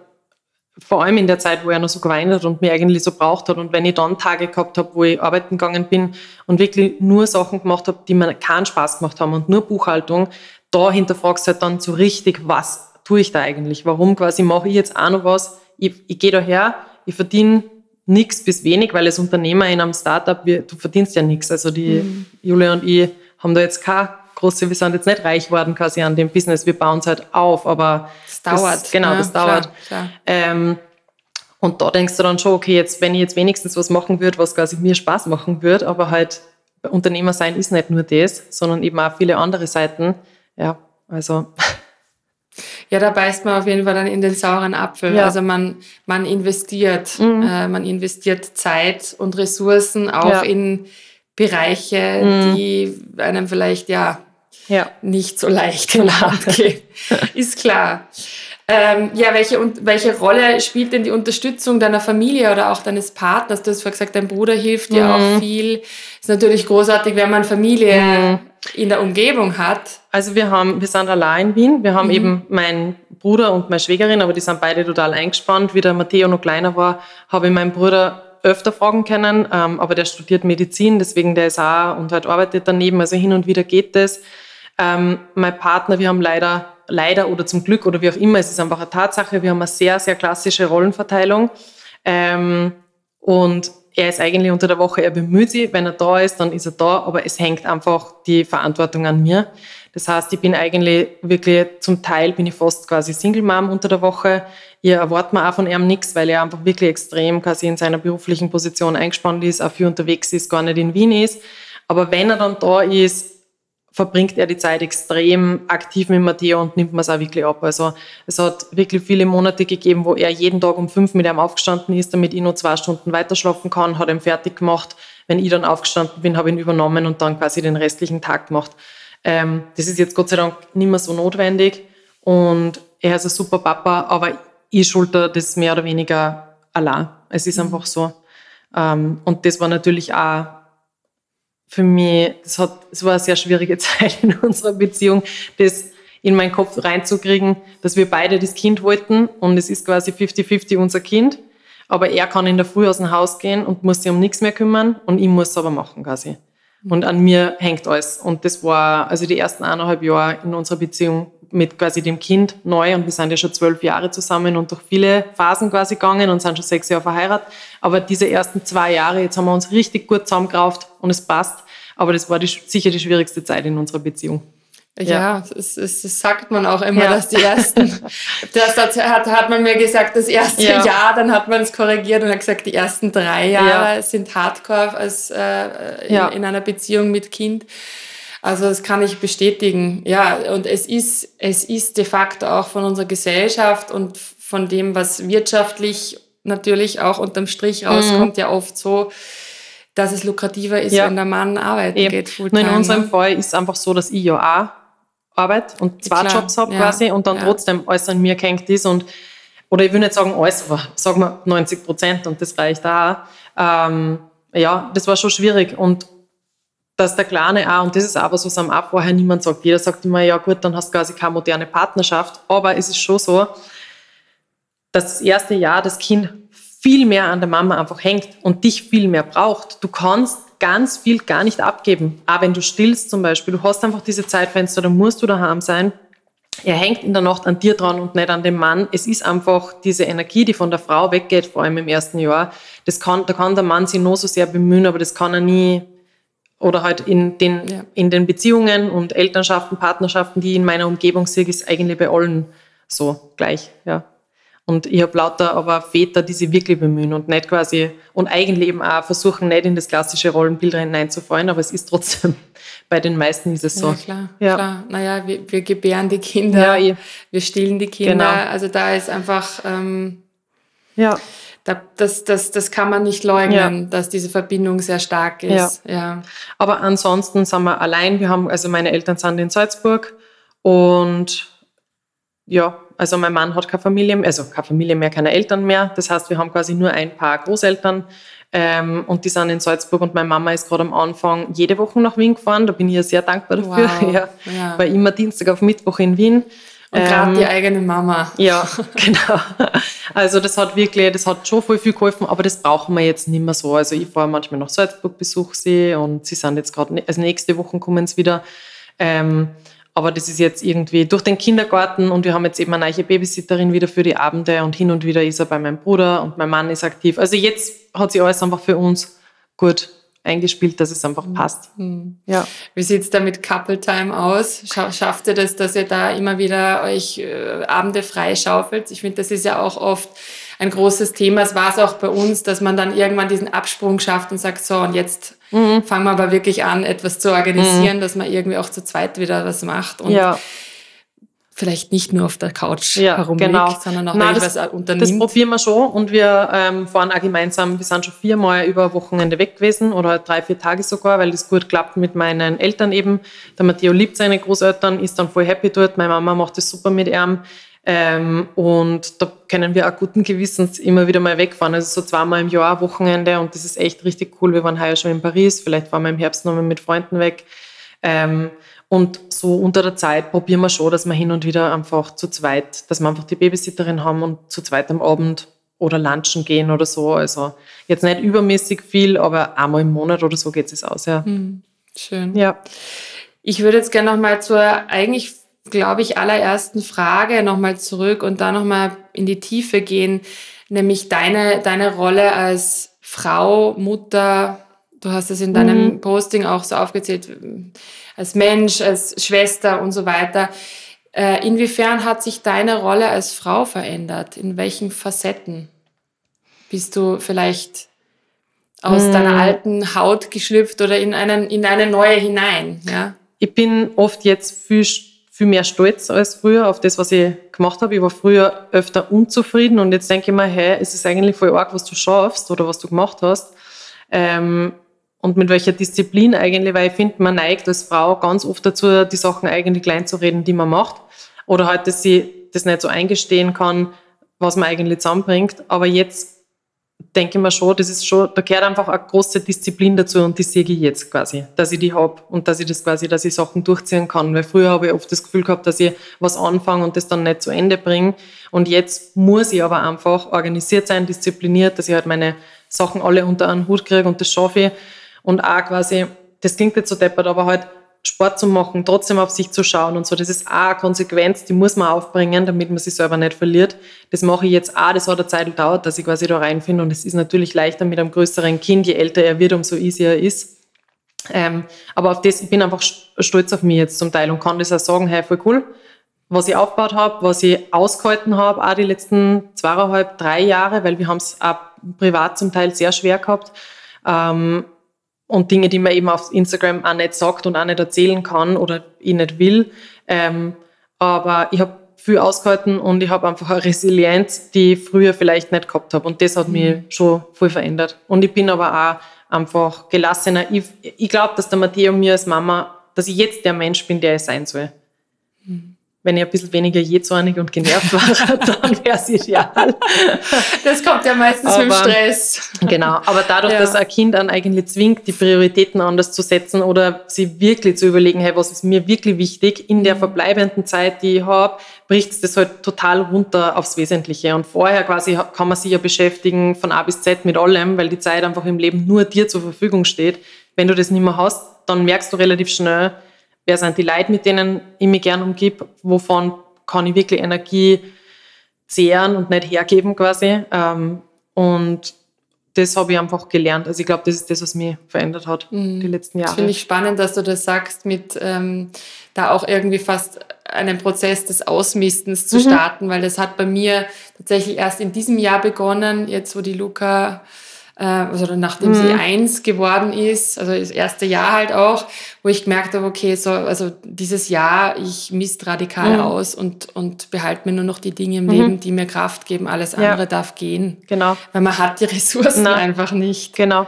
vor allem in der Zeit, wo er noch so geweint hat und mich eigentlich so braucht hat und wenn ich dann Tage gehabt habe, wo ich arbeiten gegangen bin und wirklich nur Sachen gemacht habe, die mir keinen Spaß gemacht haben und nur Buchhaltung, da hinterfragst du halt dann so richtig, was tue ich da eigentlich? Warum quasi mache ich jetzt auch noch was? Ich, ich gehe daher, ich verdiene nichts bis wenig, weil als Unternehmer in einem Startup, wir, du verdienst ja nichts. Also die mhm. Julia und ich haben da jetzt keine große, wir sind jetzt nicht reich worden quasi an dem Business, wir bauen es halt auf, aber das dauert. Das, genau, ja, das dauert. Klar, klar. Ähm, und da denkst du dann schon, okay, jetzt, wenn ich jetzt wenigstens was machen würde, was quasi mir Spaß machen würde, aber halt Unternehmer sein ist nicht nur das, sondern eben auch viele andere Seiten. Ja, also. Ja, da beißt man auf jeden Fall dann in den sauren Apfel. Ja. Also man, man investiert, mhm. äh, man investiert Zeit und Ressourcen auch ja. in Bereiche, mhm. die einem vielleicht ja, ja. nicht so leicht von der Hand gehen. Ist klar. Ähm, ja, welche, welche Rolle spielt denn die Unterstützung deiner Familie oder auch deines Partners? Du hast vorhin gesagt, dein Bruder hilft dir mhm. auch viel. Ist natürlich großartig, wenn man Familie mhm. in der Umgebung hat. Also wir haben, wir sind allein in Wien. Wir haben mhm. eben meinen Bruder und meine Schwägerin, aber die sind beide total eingespannt. Wie der Matteo noch kleiner war, habe ich meinen Bruder öfter fragen können, ähm, aber der studiert Medizin, deswegen der ist auch und halt arbeitet daneben, also hin und wieder geht das. Ähm, mein Partner, wir haben leider, leider oder zum Glück oder wie auch immer, es ist einfach eine Tatsache, wir haben eine sehr, sehr klassische Rollenverteilung. Ähm, und er ist eigentlich unter der Woche, er bemüht sich, wenn er da ist, dann ist er da, aber es hängt einfach die Verantwortung an mir. Das heißt, ich bin eigentlich wirklich, zum Teil bin ich fast quasi Single Mom unter der Woche. Ihr erwartet mir auch von ihm nichts, weil er einfach wirklich extrem quasi in seiner beruflichen Position eingespannt ist, auch viel unterwegs ist, gar nicht in Wien ist. Aber wenn er dann da ist, verbringt er die Zeit extrem aktiv mit Matteo und nimmt mir es auch wirklich ab. Also es hat wirklich viele Monate gegeben, wo er jeden Tag um fünf mit ihm aufgestanden ist, damit ich nur zwei Stunden weiter schlafen kann, hat ihn fertig gemacht. Wenn ich dann aufgestanden bin, habe ich ihn übernommen und dann quasi den restlichen Tag gemacht. Ähm, das ist jetzt Gott sei Dank nicht mehr so notwendig und er ist ein super Papa, aber ich schulter das mehr oder weniger allein. Es ist mhm. einfach so. Ähm, und das war natürlich auch für mich, das, hat, das war eine sehr schwierige Zeit in unserer Beziehung, das in meinen Kopf reinzukriegen, dass wir beide das Kind wollten und es ist quasi 50-50 unser Kind. Aber er kann in der Früh aus dem Haus gehen und muss sich um nichts mehr kümmern und ich muss es aber machen quasi. Und an mir hängt alles. Und das war also die ersten eineinhalb Jahre in unserer Beziehung mit quasi dem Kind neu. Und wir sind ja schon zwölf Jahre zusammen und durch viele Phasen quasi gegangen und sind schon sechs Jahre verheiratet. Aber diese ersten zwei Jahre, jetzt haben wir uns richtig gut zusammengerauft und es passt. Aber das war die, sicher die schwierigste Zeit in unserer Beziehung. Ja, ja. Das, das, das, sagt man auch immer, ja. dass die ersten, das hat, hat man mir gesagt, das erste ja. Jahr, dann hat man es korrigiert und hat gesagt, die ersten drei Jahre sind Hardcore als, äh, in, in, einer Beziehung mit Kind. Also das kann ich bestätigen. Ja, und es ist, es ist de facto auch von unserer Gesellschaft und von dem, was wirtschaftlich natürlich auch unterm Strich rauskommt, mhm. ja oft so, dass es lukrativer ist, wenn der Mann arbeiten Eben. geht. Fulltime, Nur in unserem ne? Fall ist es einfach so, dass ich ja auch Arbeit und zwei Klar, Jobs habe ja, quasi und dann ja. trotzdem alles an mir gehängt ist und oder ich will nicht sagen alles, aber sagen wir 90 Prozent und das reicht auch. Ähm, ja, das war schon schwierig und dass der Kleine auch, und das ist aber so, was am auch vorher niemand sagt. Jeder sagt immer, ja gut, dann hast du quasi keine moderne Partnerschaft. Aber es ist schon so, dass das erste Jahr das Kind viel mehr an der Mama einfach hängt und dich viel mehr braucht. Du kannst ganz viel gar nicht abgeben. Aber wenn du stillst zum Beispiel, du hast einfach diese Zeitfenster, da musst du daheim sein. Er hängt in der Nacht an dir dran und nicht an dem Mann. Es ist einfach diese Energie, die von der Frau weggeht, vor allem im ersten Jahr. Das kann, da kann der Mann sich nur so sehr bemühen, aber das kann er nie oder halt in den, ja. in den Beziehungen und Elternschaften, Partnerschaften, die in meiner Umgebung sehe, ist eigentlich bei allen so gleich, ja. Und ich habe lauter aber Väter, die sich wirklich bemühen und nicht quasi und eigentlich eben auch versuchen, nicht in das klassische Rollenbild hineinzufallen, aber es ist trotzdem, bei den meisten ist es so. Ja, klar. Ja. klar. Naja, wir, wir gebären die Kinder, ja, wir stillen die Kinder. Genau. Also da ist einfach, ähm, ja. Da, das, das, das kann man nicht leugnen, ja. dass diese Verbindung sehr stark ist. Ja. ja. Aber ansonsten sind wir allein. Wir haben, also meine Eltern sind in Salzburg und ja, also mein Mann hat keine Familie mehr, also keine Familie mehr, keine Eltern mehr. Das heißt, wir haben quasi nur ein paar Großeltern ähm, und die sind in Salzburg und meine Mama ist gerade am Anfang jede Woche nach Wien gefahren. Da bin ich ja sehr dankbar dafür. Wow. Ja, ja. War immer Dienstag auf Mittwoch in Wien. Und gerade ähm, die eigene Mama. Ja, genau. Also das hat wirklich, das hat schon voll viel geholfen, aber das brauchen wir jetzt nicht mehr so. Also ich fahre manchmal nach Salzburg, besuche sie und sie sind jetzt gerade, also nächste Woche kommen sie wieder. Ähm, aber das ist jetzt irgendwie durch den Kindergarten und wir haben jetzt eben eine neue Babysitterin wieder für die Abende und hin und wieder ist er bei meinem Bruder und mein Mann ist aktiv. Also jetzt hat sich alles einfach für uns gut eingespielt, dass es einfach passt. Mhm. Ja. Wie sieht's da mit Couple Time aus? Schafft ihr das, dass ihr da immer wieder euch äh, Abende freischaufelt? Ich finde, das ist ja auch oft ein großes Thema. Es war es auch bei uns, dass man dann irgendwann diesen Absprung schafft und sagt, so, und jetzt mhm. fangen wir aber wirklich an, etwas zu organisieren, mhm. dass man irgendwie auch zu zweit wieder was macht. Und ja vielleicht nicht nur auf der Couch ja, herumliegt, genau. sondern auch Nein, das, was unternimmt. Das probieren wir schon und wir ähm, fahren auch gemeinsam, wir sind schon viermal über Wochenende weg gewesen oder drei, vier Tage sogar, weil das gut klappt mit meinen Eltern eben. Der Matteo liebt seine Großeltern, ist dann voll happy dort, meine Mama macht das super mit ihm. Ähm, und da können wir auch guten Gewissens immer wieder mal wegfahren. Also so zweimal im Jahr Wochenende und das ist echt richtig cool. Wir waren heuer schon in Paris, vielleicht fahren wir im Herbst nochmal mit Freunden weg. Ähm, und so unter der Zeit probieren wir schon, dass wir hin und wieder einfach zu zweit, dass wir einfach die Babysitterin haben und zu zweit am Abend oder lunchen gehen oder so. Also jetzt nicht übermäßig viel, aber einmal im Monat oder so geht es aus, ja. Hm, schön. Ja. Ich würde jetzt gerne nochmal zur eigentlich glaube ich, allerersten Frage nochmal zurück und da nochmal in die Tiefe gehen, nämlich deine, deine Rolle als Frau, Mutter, du hast es in deinem mhm. Posting auch so aufgezählt, als Mensch, als Schwester und so weiter. Äh, inwiefern hat sich deine Rolle als Frau verändert? In welchen Facetten? Bist du vielleicht aus mhm. deiner alten Haut geschlüpft oder in, einen, in eine neue hinein? Ja? Ich bin oft jetzt viel, viel mehr stolz als früher auf das, was ich gemacht habe. Ich war früher öfter unzufrieden und jetzt denke ich mir, hey, es ist eigentlich voll arg, was du schaffst oder was du gemacht hast. Ähm, und mit welcher Disziplin eigentlich, weil ich finde, man neigt als Frau ganz oft dazu, die Sachen eigentlich klein zu reden, die man macht. Oder halt, dass sie das nicht so eingestehen kann, was man eigentlich zusammenbringt. Aber jetzt denke ich mir schon, das ist schon, da gehört einfach eine große Disziplin dazu und die sehe ich jetzt quasi, dass ich die habe und dass ich das quasi, dass ich Sachen durchziehen kann. Weil früher habe ich oft das Gefühl gehabt, dass ich was anfange und das dann nicht zu Ende bringe. Und jetzt muss ich aber einfach organisiert sein, diszipliniert, dass ich halt meine Sachen alle unter einen Hut kriege und das schaffe ich und auch quasi, das klingt jetzt so deppert, aber halt Sport zu machen, trotzdem auf sich zu schauen und so, das ist auch eine Konsequenz, die muss man aufbringen, damit man sich selber nicht verliert. Das mache ich jetzt auch, das hat eine Zeit gedauert, dass ich quasi da reinfinde und es ist natürlich leichter mit einem größeren Kind, je älter er wird, umso easier er ist. Ähm, aber auf das, ich bin einfach stolz auf mich jetzt zum Teil und kann das auch sagen, hey, voll cool, was ich aufgebaut habe, was ich ausgehalten habe, auch die letzten zweieinhalb, drei Jahre, weil wir haben es auch privat zum Teil sehr schwer gehabt. Ähm, und Dinge, die man eben auf Instagram auch nicht sagt und auch nicht erzählen kann oder ich nicht will. Ähm, aber ich habe viel ausgehalten und ich habe einfach eine Resilienz, die ich früher vielleicht nicht gehabt habe. Und das hat mhm. mich schon voll verändert. Und ich bin aber auch einfach gelassener. Ich, ich glaube, dass der Matteo mir als Mama, dass ich jetzt der Mensch bin, der ich sein soll. Wenn ich ein bisschen weniger jähzornig und genervt war, dann wäre es ideal. Das kommt ja meistens aber, mit Stress. Genau, aber dadurch, ja. dass ein Kind dann eigentlich zwingt, die Prioritäten anders zu setzen oder sie wirklich zu überlegen, hey, was ist mir wirklich wichtig, in der mhm. verbleibenden Zeit, die ich habe, bricht es das halt total runter aufs Wesentliche. Und vorher quasi kann man sich ja beschäftigen von A bis Z mit allem, weil die Zeit einfach im Leben nur dir zur Verfügung steht. Wenn du das nicht mehr hast, dann merkst du relativ schnell, wer sind die Leute, mit denen ich mich gern umgib, wovon kann ich wirklich Energie zehren und nicht hergeben quasi. Ähm, und das habe ich einfach gelernt. Also ich glaube, das ist das, was mich verändert hat mhm. die letzten Jahre. Das finde ich spannend, dass du das sagst, mit ähm, da auch irgendwie fast einen Prozess des Ausmistens zu mhm. starten, weil das hat bei mir tatsächlich erst in diesem Jahr begonnen, jetzt wo die Luca also nachdem mhm. sie eins geworden ist, also das erste Jahr halt auch, wo ich gemerkt habe, okay, so, also dieses Jahr, ich misst radikal mhm. aus und, und behalte mir nur noch die Dinge im mhm. Leben, die mir Kraft geben. Alles andere ja. darf gehen. Genau. Weil man hat die Ressourcen Nein. einfach nicht. Genau.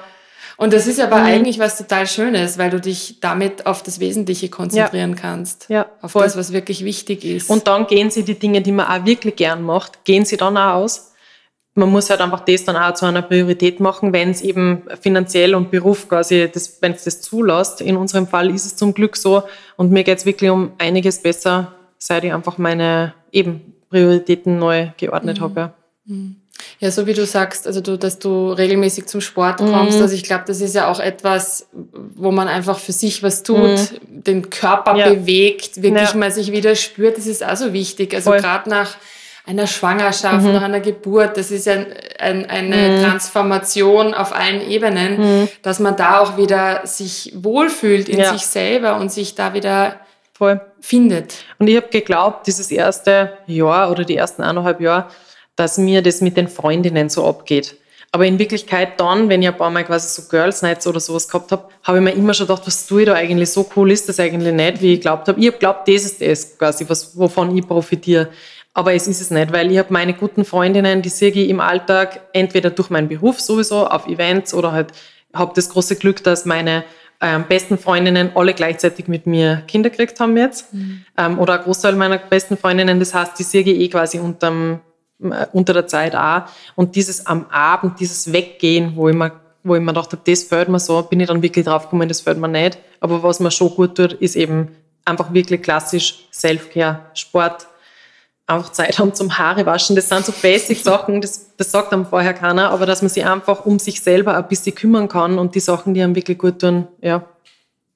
Und das ist aber mhm. eigentlich was total Schönes, weil du dich damit auf das Wesentliche konzentrieren ja. kannst. Ja, auf voll. das, was wirklich wichtig ist. Und dann gehen sie die Dinge, die man auch wirklich gern macht, gehen sie dann auch aus man muss halt einfach das dann auch zu einer Priorität machen, wenn es eben finanziell und Beruf quasi, wenn es das zulässt. In unserem Fall ist es zum Glück so. Und mir geht es wirklich um einiges besser, seit ich einfach meine eben Prioritäten neu geordnet mhm. habe. Ja. Mhm. Ja, so wie du sagst, also du, dass du regelmäßig zum Sport kommst. Mhm. Also ich glaube, das ist ja auch etwas, wo man einfach für sich was tut, mhm. den Körper ja. bewegt, wirklich ja. mal sich wieder spürt. Das ist auch so wichtig. Also gerade nach einer Schwangerschaft, mhm. nach einer Geburt. Das ist ja ein, eine mhm. Transformation auf allen Ebenen, mhm. dass man da auch wieder sich wohlfühlt in ja. sich selber und sich da wieder Voll. findet. Und ich habe geglaubt, dieses erste Jahr oder die ersten eineinhalb Jahre, dass mir das mit den Freundinnen so abgeht. Aber in Wirklichkeit dann, wenn ich ein paar Mal quasi so Girls Nights oder sowas gehabt habe, habe ich mir immer schon gedacht, was tue ich da eigentlich? So cool ist das eigentlich nicht, wie ich glaubt habe. Ich habe glaubt, das ist das quasi, was, wovon ich profitiere. Aber es ist es nicht, weil ich habe meine guten Freundinnen, die sehe ich im Alltag entweder durch meinen Beruf sowieso auf Events oder halt habe das große Glück, dass meine ähm, besten Freundinnen alle gleichzeitig mit mir Kinder gekriegt haben jetzt. Mhm. Ähm, oder ein Großteil meiner besten Freundinnen, das heißt, die sehe ich eh quasi unterm, äh, unter der Zeit auch. Und dieses am Abend, dieses Weggehen, wo ich mir wo ich mir gedacht habe, das fällt mir so, bin ich dann wirklich drauf gekommen, das fällt mir nicht. Aber was mir schon gut tut, ist eben einfach wirklich klassisch Selfcare, Sport, einfach Zeit haben zum Haare waschen. Das sind so Basic-Sachen, das, das sagt einem vorher keiner, aber dass man sich einfach um sich selber ein bisschen kümmern kann und die Sachen, die einem wirklich gut tun, ja,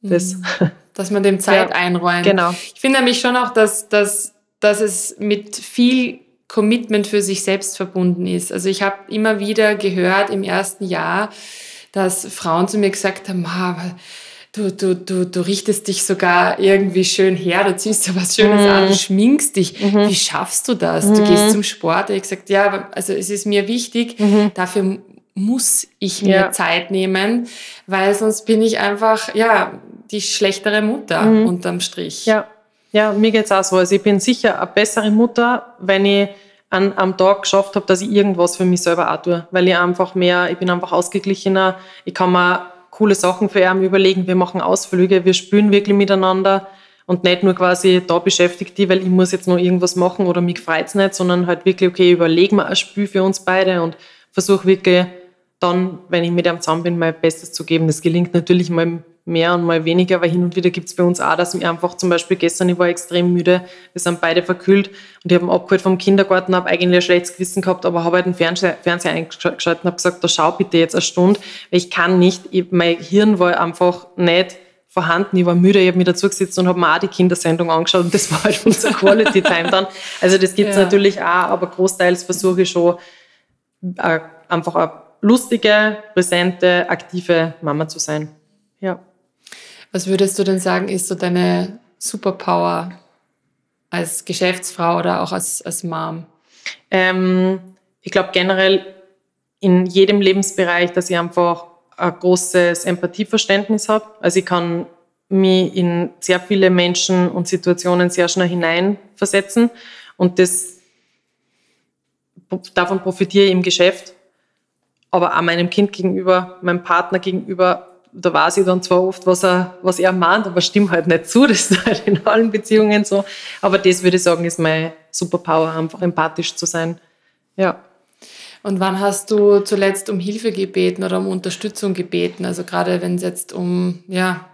das. Mhm. Dass man dem Zeit ja, einräumt. Genau. Ich finde nämlich schon auch, dass, dass, dass es mit viel Commitment für sich selbst verbunden ist. Also ich habe immer wieder gehört im ersten Jahr, dass Frauen zu mir gesagt haben, du, du, du, du richtest dich sogar irgendwie schön her, du ziehst so was Schönes mhm. an, du mhm. schminkst dich. Mhm. Wie schaffst du das? Mhm. Du gehst mhm. zum Sport. Ich habe gesagt, ja, also es ist mir wichtig, mhm. dafür muss ich mir ja. Zeit nehmen, weil sonst bin ich einfach, ja, die schlechtere Mutter unterm Strich. Ja. ja, mir geht's auch so. Also ich bin sicher eine bessere Mutter, wenn ich an, am Tag geschafft habe, dass ich irgendwas für mich selber auch tue, weil ich einfach mehr, ich bin einfach ausgeglichener, ich kann mir coole Sachen für ihn überlegen. Wir machen Ausflüge, wir spülen wirklich miteinander und nicht nur quasi da beschäftigt die, weil ich muss jetzt noch irgendwas machen oder mich freut es nicht, sondern halt wirklich, okay, überlegen wir ein Spiel für uns beide und versuche wirklich dann, wenn ich mit ihm zusammen bin, mein Bestes zu geben. Das gelingt natürlich mal mehr und mal weniger, aber hin und wieder gibt es bei uns auch, dass ich einfach zum Beispiel gestern, ich war extrem müde, wir sind beide verkühlt und ich habe abgeholt vom Kindergarten, habe eigentlich ein schlechtes Gewissen gehabt, aber habe halt den Fernseher, Fernseher eingeschaltet und habe gesagt, da schau bitte jetzt eine Stunde, weil ich kann nicht, ich, mein Hirn war einfach nicht vorhanden, ich war müde, ich habe mich dazu gesetzt und habe mir auch die Kindersendung angeschaut und das war halt unser Quality Time dann. Also das gibt es ja. natürlich auch, aber großteils versuche ich schon äh, einfach eine lustige, präsente, aktive Mama zu sein. Ja. Was würdest du denn sagen, ist so deine Superpower als Geschäftsfrau oder auch als, als Mom? Ähm, ich glaube generell in jedem Lebensbereich, dass ich einfach ein großes Empathieverständnis habe. Also ich kann mich in sehr viele Menschen und Situationen sehr schnell hineinversetzen und das davon profitiere ich im Geschäft, aber auch meinem Kind gegenüber, meinem Partner gegenüber da weiß ich dann zwar oft, was er, was er meint, aber stimmt halt nicht zu. Das ist halt in allen Beziehungen so. Aber das würde ich sagen, ist meine Superpower, einfach empathisch zu sein. Ja. Und wann hast du zuletzt um Hilfe gebeten oder um Unterstützung gebeten? Also gerade wenn es jetzt um ja,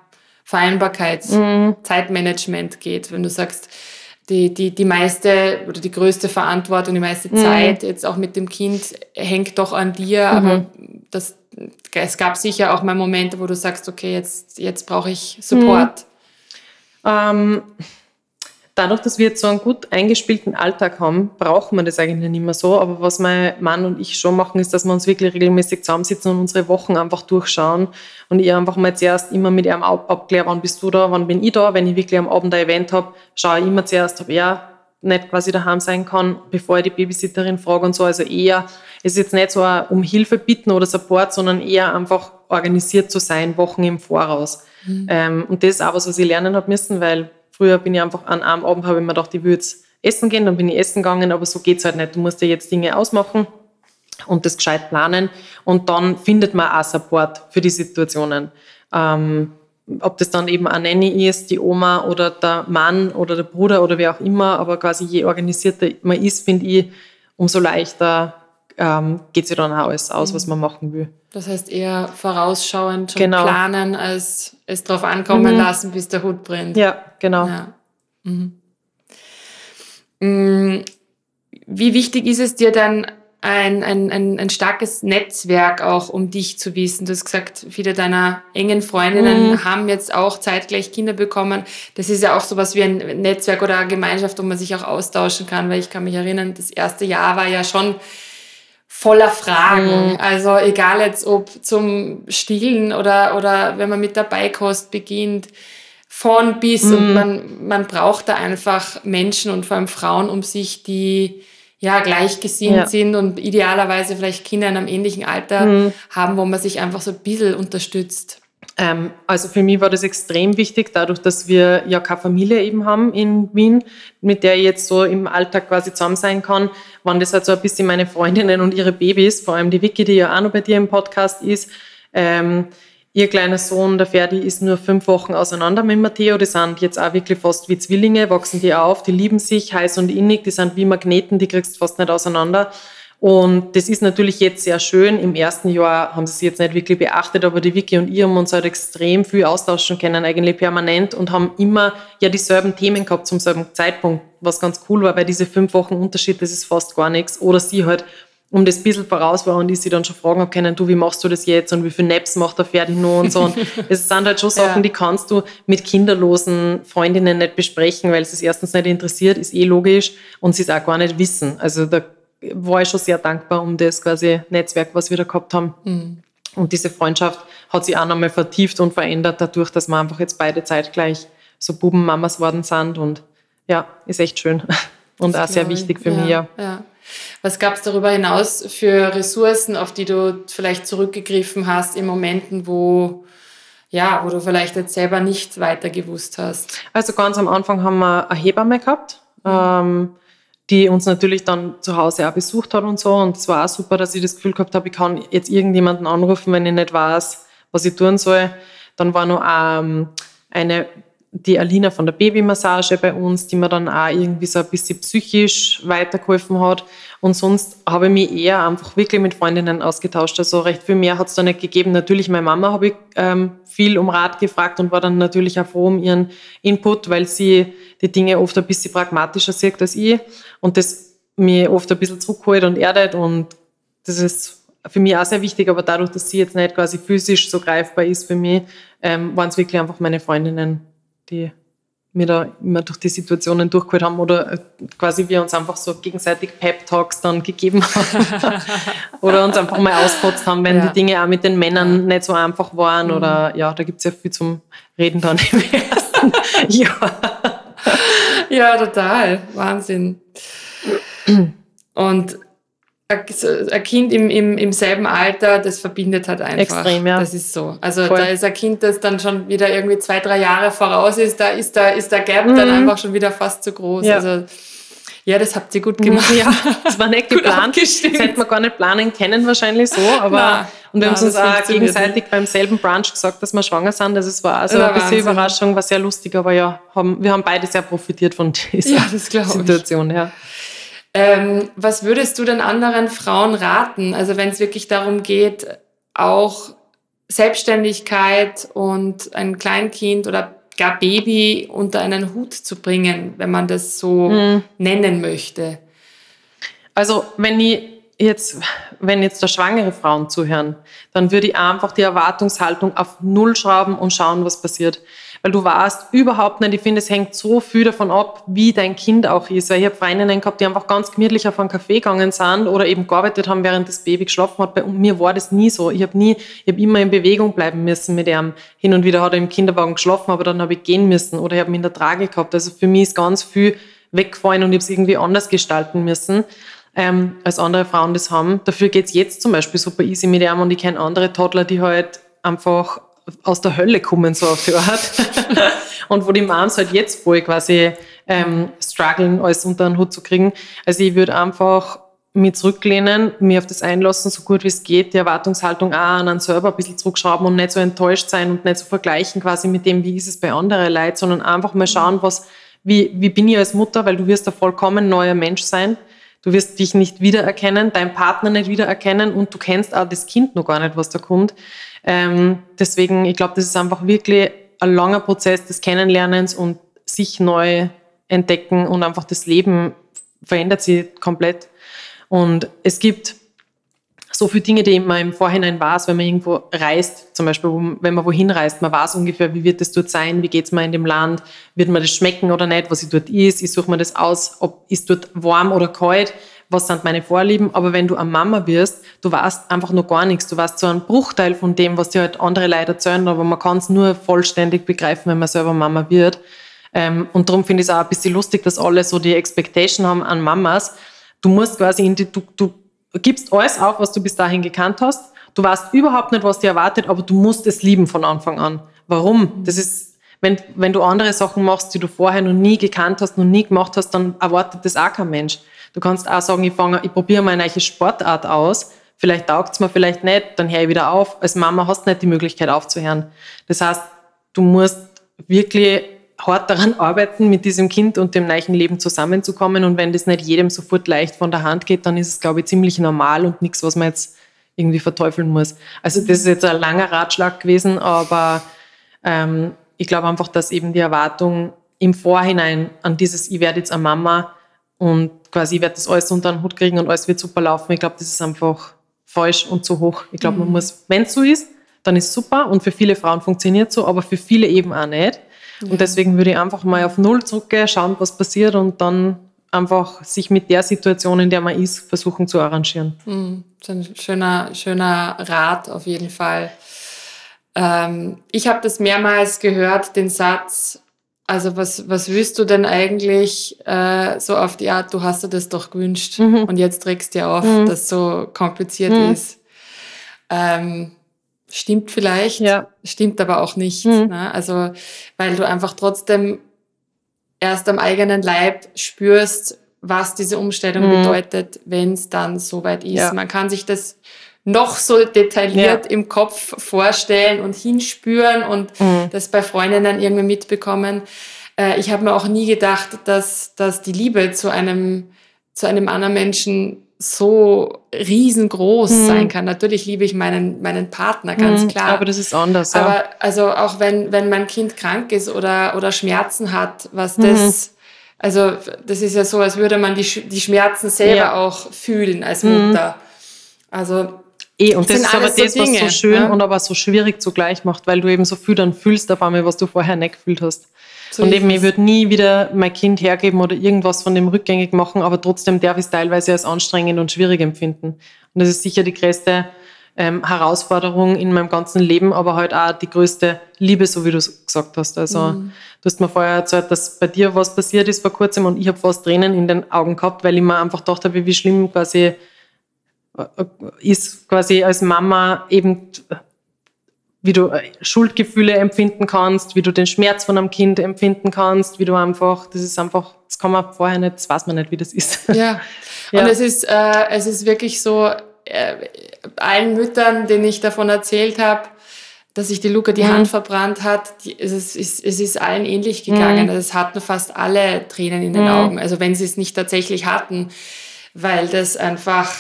Vereinbarkeit, mhm. Zeitmanagement geht, wenn du sagst, die, die, die meiste oder die größte Verantwortung, die meiste mhm. Zeit jetzt auch mit dem Kind hängt doch an dir, mhm. aber das es gab sicher auch mal Momente, wo du sagst, okay, jetzt, jetzt brauche ich Support. Mhm. Ähm, dadurch, dass wir jetzt so einen gut eingespielten Alltag haben, brauchen wir das eigentlich nicht mehr so. Aber was mein Mann und ich schon machen, ist, dass wir uns wirklich regelmäßig zusammensitzen und unsere Wochen einfach durchschauen. Und ich einfach mal zuerst immer mit ihm abkläre, wann bist du da, wann bin ich da. Wenn ich wirklich am Abend ein Event habe, schaue ich immer zuerst, ob er nicht quasi daheim sein kann, bevor ich die Babysitterin frage und so. Also eher, es ist jetzt nicht so ein um Hilfe bitten oder Support, sondern eher einfach organisiert zu sein, Wochen im Voraus. Mhm. Ähm, und das ist auch was, was ich lernen habe müssen, weil früher bin ich einfach an einem Abend, habe ich mir gedacht, ich würde jetzt essen gehen, dann bin ich essen gegangen, aber so geht es halt nicht. Du musst dir jetzt Dinge ausmachen und das gescheit planen und dann findet man auch Support für die Situationen. Ähm, ob das dann eben eine Nanny ist, die Oma oder der Mann oder der Bruder oder wer auch immer, aber quasi je organisierter man ist, finde ich, umso leichter ähm, geht sich dann auch alles aus, was man machen will. Das heißt eher vorausschauend schon genau. planen, als es darauf ankommen mhm. lassen, bis der Hut brennt. Ja, genau. Ja. Mhm. Mm, wie wichtig ist es dir dann, ein, ein, ein, ein starkes Netzwerk auch, um dich zu wissen. Du hast gesagt, viele deiner engen Freundinnen mhm. haben jetzt auch zeitgleich Kinder bekommen. Das ist ja auch sowas wie ein Netzwerk oder eine Gemeinschaft, wo man sich auch austauschen kann, weil ich kann mich erinnern, das erste Jahr war ja schon voller Fragen. Mhm. Also egal jetzt ob zum Stillen oder, oder wenn man mit der Beikost beginnt, von bis mhm. und man, man braucht da einfach Menschen und vor allem Frauen um sich, die ja, gleichgesinnt ja. sind und idealerweise vielleicht Kinder in einem ähnlichen Alter mhm. haben, wo man sich einfach so ein bisschen unterstützt. Ähm, also für mich war das extrem wichtig, dadurch, dass wir ja keine Familie eben haben in Wien, mit der ich jetzt so im Alltag quasi zusammen sein kann, waren das halt so ein bisschen meine Freundinnen und ihre Babys, vor allem die Vicky, die ja auch noch bei dir im Podcast ist. Ähm, Ihr kleiner Sohn, der Ferdi, ist nur fünf Wochen auseinander mit Matteo. Die sind jetzt auch wirklich fast wie Zwillinge, wachsen die auf, die lieben sich heiß und innig, die sind wie Magneten, die kriegst du fast nicht auseinander. Und das ist natürlich jetzt sehr schön. Im ersten Jahr haben sie sich jetzt nicht wirklich beachtet, aber die Vicky und ich haben uns halt extrem viel austauschen können, eigentlich permanent und haben immer ja dieselben Themen gehabt zum selben Zeitpunkt, was ganz cool war, weil diese fünf Wochen Unterschied, das ist fast gar nichts. Oder sie halt um das ein bisschen voraus war und ich sie dann schon fragen habe können, du, wie machst du das jetzt und wie viele Naps macht der Ferdi noch und so. Und es sind halt schon Sachen, ja. die kannst du mit kinderlosen Freundinnen nicht besprechen, weil es erstens nicht interessiert, ist eh logisch und sie es auch gar nicht wissen. Also da war ich schon sehr dankbar um das quasi Netzwerk, was wir da gehabt haben. Mhm. Und diese Freundschaft hat sich auch nochmal vertieft und verändert dadurch, dass wir einfach jetzt beide zeitgleich so Bubenmamas worden sind und ja, ist echt schön und das auch sehr wichtig für ja, mich. Ja. ja. Was gab es darüber hinaus für Ressourcen, auf die du vielleicht zurückgegriffen hast in Momenten, wo, ja, wo du vielleicht jetzt selber nicht weiter gewusst hast? Also ganz am Anfang haben wir eine Hebamme gehabt, mhm. ähm, die uns natürlich dann zu Hause auch besucht hat und so. Und es war auch super, dass ich das Gefühl gehabt habe, ich kann jetzt irgendjemanden anrufen, wenn ich nicht weiß, was ich tun soll. Dann war noch ähm, eine die Alina von der Babymassage bei uns, die mir dann auch irgendwie so ein bisschen psychisch weitergeholfen hat. Und sonst habe ich mich eher einfach wirklich mit Freundinnen ausgetauscht. Also recht viel mehr hat es da nicht gegeben. Natürlich, meine Mama habe ich ähm, viel um Rat gefragt und war dann natürlich auch froh um ihren Input, weil sie die Dinge oft ein bisschen pragmatischer sieht als ich. Und das mir oft ein bisschen zurückholt und erdet. Und das ist für mich auch sehr wichtig. Aber dadurch, dass sie jetzt nicht quasi physisch so greifbar ist für mich, ähm, waren es wirklich einfach meine Freundinnen die mir da immer durch die Situationen durchgeholt haben oder äh, quasi wir uns einfach so gegenseitig Pep-Talks dann gegeben haben oder uns einfach mal auskotzt haben, wenn ja. die Dinge auch mit den Männern nicht so einfach waren mhm. oder ja, da gibt es ja viel zum Reden dann im ersten Jahr. Ja, total. Wahnsinn. Und ein Kind im, im, im selben Alter, das verbindet halt einfach. Extrem, ja. Das ist so. Also Voll. da ist ein Kind, das dann schon wieder irgendwie zwei, drei Jahre voraus ist, da ist der, ist der Gap mhm. dann einfach schon wieder fast zu groß. Ja. Also ja, das habt ihr gut gemacht. Ja, das war nicht geplant. das hätte man gar nicht planen können wahrscheinlich so, aber Nein. und wir haben uns auch gegenseitig beim selben Brunch gesagt, dass wir schwanger sind. Es war also eine bisschen Überraschung, war sehr lustig, aber ja, haben, wir haben beide sehr profitiert von dieser ja, Situation. Ja. Ähm, was würdest du denn anderen Frauen raten? Also wenn es wirklich darum geht, auch Selbstständigkeit und ein Kleinkind oder gar Baby unter einen Hut zu bringen, wenn man das so mhm. nennen möchte. Also wenn ich jetzt, wenn jetzt da schwangere Frauen zuhören, dann würde ich einfach die Erwartungshaltung auf Null schrauben und schauen, was passiert weil du weißt überhaupt nicht, ich finde, es hängt so viel davon ab, wie dein Kind auch ist. Ich habe Freundinnen gehabt, die einfach ganz gemütlich auf einen Kaffee gegangen sind oder eben gearbeitet haben, während das Baby geschlafen hat. Bei mir war das nie so. Ich habe nie, ich habe immer in Bewegung bleiben müssen mit ihm. Hin und wieder hat er im Kinderwagen geschlafen, aber dann habe ich gehen müssen oder ich habe ihn in der Trage gehabt. Also für mich ist ganz viel weggefallen und ich habe es irgendwie anders gestalten müssen. Ähm, als andere Frauen das haben. Dafür geht es jetzt zum Beispiel super easy mit ihm und ich kenne andere Toddler, die halt einfach aus der Hölle kommen, so auf die Art. und wo die Moms halt jetzt voll quasi ähm, strugglen, alles unter den Hut zu kriegen. Also ich würde einfach mich zurücklehnen, mir auf das einlassen, so gut wie es geht, die Erwartungshaltung auch an einen selber ein bisschen zurückschrauben und nicht so enttäuscht sein und nicht so vergleichen quasi mit dem, wie ist es bei anderen Leuten, sondern einfach mal schauen, was, wie, wie bin ich als Mutter, weil du wirst ein vollkommen neuer Mensch sein. Du wirst dich nicht wiedererkennen, deinen Partner nicht wiedererkennen und du kennst auch das Kind noch gar nicht, was da kommt. Ähm, deswegen, ich glaube, das ist einfach wirklich ein langer Prozess des Kennenlernens und sich neu entdecken und einfach das Leben verändert sich komplett. Und es gibt so viele Dinge, die man im Vorhinein weiß, wenn man irgendwo reist, zum Beispiel, wenn man wohin reist, man weiß ungefähr, wie wird es dort sein, wie geht es mir in dem Land, wird mir das schmecken oder nicht, was ich dort ist, ich suche mir das aus, ob ist dort warm oder kalt, was sind meine Vorlieben, aber wenn du eine Mama wirst, du weißt einfach noch gar nichts, du weißt so einen Bruchteil von dem, was dir halt andere Leute erzählen, aber man kann es nur vollständig begreifen, wenn man selber Mama wird. Ähm, und darum finde ich es auch ein bisschen lustig, dass alle so die Expectation haben an Mamas. Du musst quasi in die, du, du gibst alles auf, was du bis dahin gekannt hast. Du weißt überhaupt nicht, was dir erwartet, aber du musst es lieben von Anfang an. Warum? Das ist, wenn, wenn du andere Sachen machst, die du vorher noch nie gekannt hast, noch nie gemacht hast, dann erwartet das auch kein Mensch. Du kannst auch sagen, ich, fange, ich probiere mal eine neue Sportart aus. Vielleicht taugt es mir, vielleicht nicht, dann höre ich wieder auf. Als Mama hast du nicht die Möglichkeit aufzuhören. Das heißt, du musst wirklich hart daran arbeiten, mit diesem Kind und dem neuen Leben zusammenzukommen. Und wenn das nicht jedem sofort leicht von der Hand geht, dann ist es, glaube ich, ziemlich normal und nichts, was man jetzt irgendwie verteufeln muss. Also das ist jetzt ein langer Ratschlag gewesen, aber ähm, ich glaube einfach, dass eben die Erwartung im Vorhinein an dieses, ich werde jetzt eine Mama, und quasi ich werde das alles unter den Hut kriegen und alles wird super laufen. Ich glaube, das ist einfach falsch und zu hoch. Ich glaube, mhm. man muss, wenn es so ist, dann ist es super und für viele Frauen funktioniert so, aber für viele eben auch nicht. Mhm. Und deswegen würde ich einfach mal auf Null zurückgehen, schauen, was passiert und dann einfach sich mit der Situation, in der man ist, versuchen zu arrangieren. Mhm. Das ist ein schöner, schöner Rat auf jeden Fall. Ähm, ich habe das mehrmals gehört, den Satz, also was, was willst du denn eigentlich äh, so auf die Art, du hast dir das doch gewünscht mhm. und jetzt trägst du dir auf, mhm. dass so kompliziert mhm. ist. Ähm, stimmt vielleicht, ja. stimmt aber auch nicht. Mhm. Ne? Also weil du einfach trotzdem erst am eigenen Leib spürst, was diese Umstellung mhm. bedeutet, wenn es dann soweit ist. Ja. Man kann sich das noch so detailliert ja. im Kopf vorstellen und hinspüren und mhm. das bei Freundinnen irgendwie mitbekommen. Äh, ich habe mir auch nie gedacht, dass, dass die Liebe zu einem, zu einem anderen Menschen so riesengroß mhm. sein kann. Natürlich liebe ich meinen, meinen Partner, ganz mhm, klar. Aber das ist anders. Ja. Aber also auch wenn, wenn mein Kind krank ist oder, oder Schmerzen hat, was das, mhm. also das ist ja so, als würde man die, die Schmerzen selber ja. auch fühlen als Mutter. Mhm. Also Eh, und das, das ist aber das, so was so schön ja? und aber so schwierig zugleich macht, weil du eben so viel dann fühlst auf einmal, was du vorher nicht gefühlt hast. So und eben, ich würde nie wieder mein Kind hergeben oder irgendwas von dem rückgängig machen, aber trotzdem darf ich es teilweise als anstrengend und schwierig empfinden. Und das ist sicher die größte ähm, Herausforderung in meinem ganzen Leben, aber halt auch die größte Liebe, so wie du es gesagt hast. Also mhm. du hast mir vorher erzählt, dass bei dir was passiert ist vor kurzem und ich habe fast Tränen in den Augen gehabt, weil ich mir einfach gedacht habe, wie schlimm quasi äh, ist quasi als Mama eben, wie du äh, Schuldgefühle empfinden kannst, wie du den Schmerz von einem Kind empfinden kannst, wie du einfach, das ist einfach, das kann man vorher nicht, das weiß man nicht, wie das ist. Ja, ja. und es ist, äh, es ist wirklich so, äh, allen Müttern, denen ich davon erzählt habe, dass sich die Luca die mhm. Hand verbrannt hat, die, es, ist, es ist allen ähnlich gegangen. Mhm. Es hatten fast alle Tränen in den mhm. Augen, also wenn sie es nicht tatsächlich hatten, weil das einfach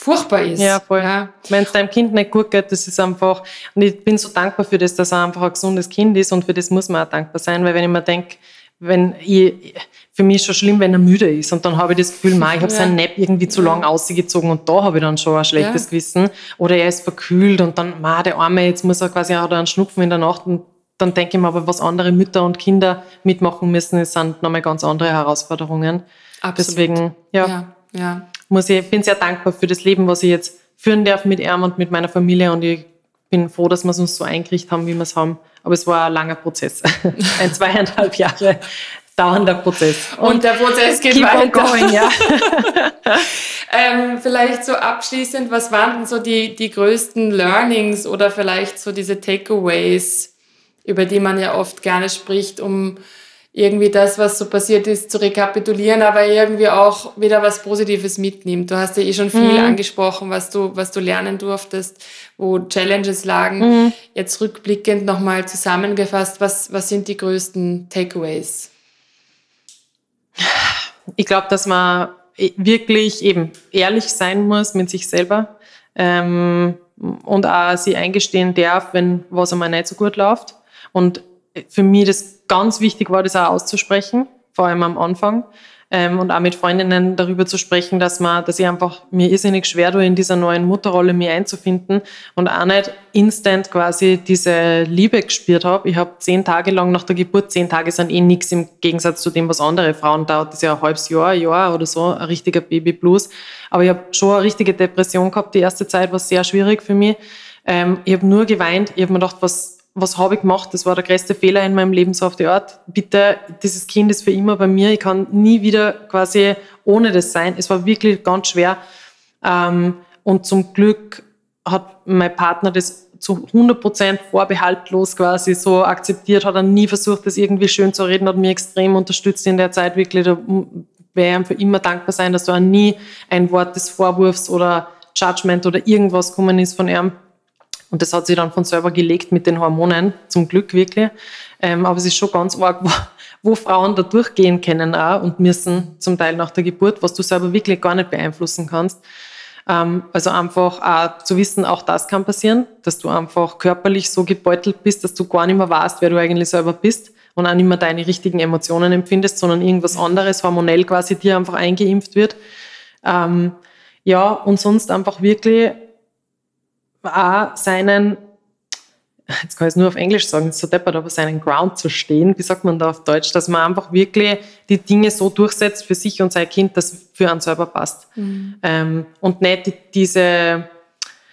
furchtbar ist. Ja, voll. Ja. Wenn es deinem Kind nicht gut geht, das ist einfach, und ich bin so dankbar für das, dass er einfach ein gesundes Kind ist und für das muss man auch dankbar sein, weil wenn ich mir denke, wenn ich, für mich ist schon schlimm, wenn er müde ist und dann habe ich das Gefühl, ma, ich habe ja. seinen Nap irgendwie zu lang ausgezogen und da habe ich dann schon ein schlechtes ja. Gewissen. Oder er ist verkühlt und dann, ma, der Arme, jetzt muss er quasi auch einen Schnupfen in der Nacht und dann denke ich mir aber, was andere Mütter und Kinder mitmachen müssen, das sind nochmal ganz andere Herausforderungen. Absolut. Deswegen, ja. ja, ja muss ich, bin sehr dankbar für das Leben, was ich jetzt führen darf mit ihm und mit meiner Familie und ich bin froh, dass wir es uns so eingerichtet haben, wie wir es haben. Aber es war ein langer Prozess. ein zweieinhalb Jahre dauernder Prozess. Und, und der Prozess geht weiter. Going, ja. ähm, vielleicht so abschließend, was waren denn so die, die größten Learnings oder vielleicht so diese Takeaways, über die man ja oft gerne spricht, um irgendwie das, was so passiert ist, zu rekapitulieren, aber irgendwie auch wieder was Positives mitnimmt. Du hast ja eh schon viel mhm. angesprochen, was du, was du lernen durftest, wo Challenges lagen. Mhm. Jetzt rückblickend nochmal zusammengefasst, was, was sind die größten Takeaways? Ich glaube, dass man wirklich eben ehrlich sein muss mit sich selber ähm, und auch sie eingestehen darf, wenn was einmal nicht so gut läuft. Und für mich das ganz wichtig war, das auch auszusprechen, vor allem am Anfang. Ähm, und auch mit Freundinnen darüber zu sprechen, dass man, dass ich einfach mir irrsinnig schwer tue, in dieser neuen Mutterrolle mir einzufinden und auch nicht instant quasi diese Liebe gespürt habe. Ich habe zehn Tage lang nach der Geburt, zehn Tage sind eh nichts im Gegensatz zu dem, was andere Frauen dauert. Das ist ja ein halbes Jahr, ein Jahr oder so, ein richtiger Babyblues. Aber ich habe schon eine richtige Depression gehabt. Die erste Zeit war sehr schwierig für mich. Ähm, ich habe nur geweint. Ich habe mir gedacht, was was habe ich gemacht? Das war der größte Fehler in meinem Leben so auf die Art. Bitte, dieses Kind ist für immer bei mir. Ich kann nie wieder quasi ohne das sein. Es war wirklich ganz schwer. Ähm, und zum Glück hat mein Partner das zu 100 Prozent vorbehaltlos quasi so akzeptiert, hat er nie versucht, das irgendwie schön zu reden, hat mir extrem unterstützt in der Zeit wirklich. Da werde ich ihm für immer dankbar sein, dass da nie ein Wort des Vorwurfs oder Judgment oder irgendwas gekommen ist von ihm. Und das hat sich dann von selber gelegt mit den Hormonen, zum Glück wirklich. Ähm, aber es ist schon ganz arg, wo, wo, Frauen da durchgehen können auch und müssen, zum Teil nach der Geburt, was du selber wirklich gar nicht beeinflussen kannst. Ähm, also einfach auch zu wissen, auch das kann passieren, dass du einfach körperlich so gebeutelt bist, dass du gar nicht mehr weißt, wer du eigentlich selber bist und auch nicht mehr deine richtigen Emotionen empfindest, sondern irgendwas anderes hormonell quasi dir einfach eingeimpft wird. Ähm, ja, und sonst einfach wirklich auch seinen jetzt kann ich es nur auf Englisch sagen, ist so deppert, aber seinen Ground zu stehen, wie sagt man da auf Deutsch, dass man einfach wirklich die Dinge so durchsetzt für sich und sein Kind, dass für einen selber passt. Mhm. Ähm, und nicht die, diese...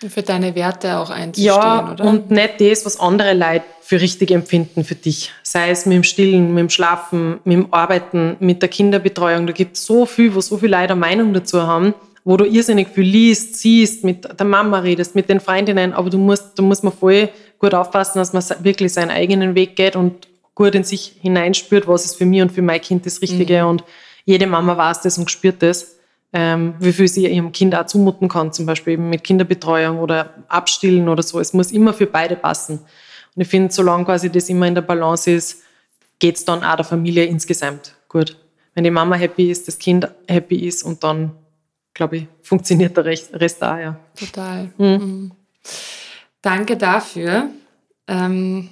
Für deine Werte auch einzustehen, ja, oder? und nicht das, was andere Leute für richtig empfinden für dich. Sei es mit dem Stillen, mit dem Schlafen, mit dem Arbeiten, mit der Kinderbetreuung. Da gibt es so viel, wo so viele Leute eine Meinung dazu haben wo du irrsinnig viel liest, siehst, mit der Mama redest, mit den Freundinnen, aber du musst, da muss man voll gut aufpassen, dass man wirklich seinen eigenen Weg geht und gut in sich hineinspürt, was ist für mich und für mein Kind das Richtige. Mhm. Und jede Mama weiß das und spürt das, ähm, wie viel sie ihrem Kind auch zumuten kann, zum Beispiel eben mit Kinderbetreuung oder Abstillen oder so. Es muss immer für beide passen. Und ich finde, solange quasi das immer in der Balance ist, geht es dann auch der Familie insgesamt gut. Wenn die Mama happy ist, das Kind happy ist und dann glaube ich, funktioniert der Rest da, ja. Total. Mhm. Danke dafür. Ähm,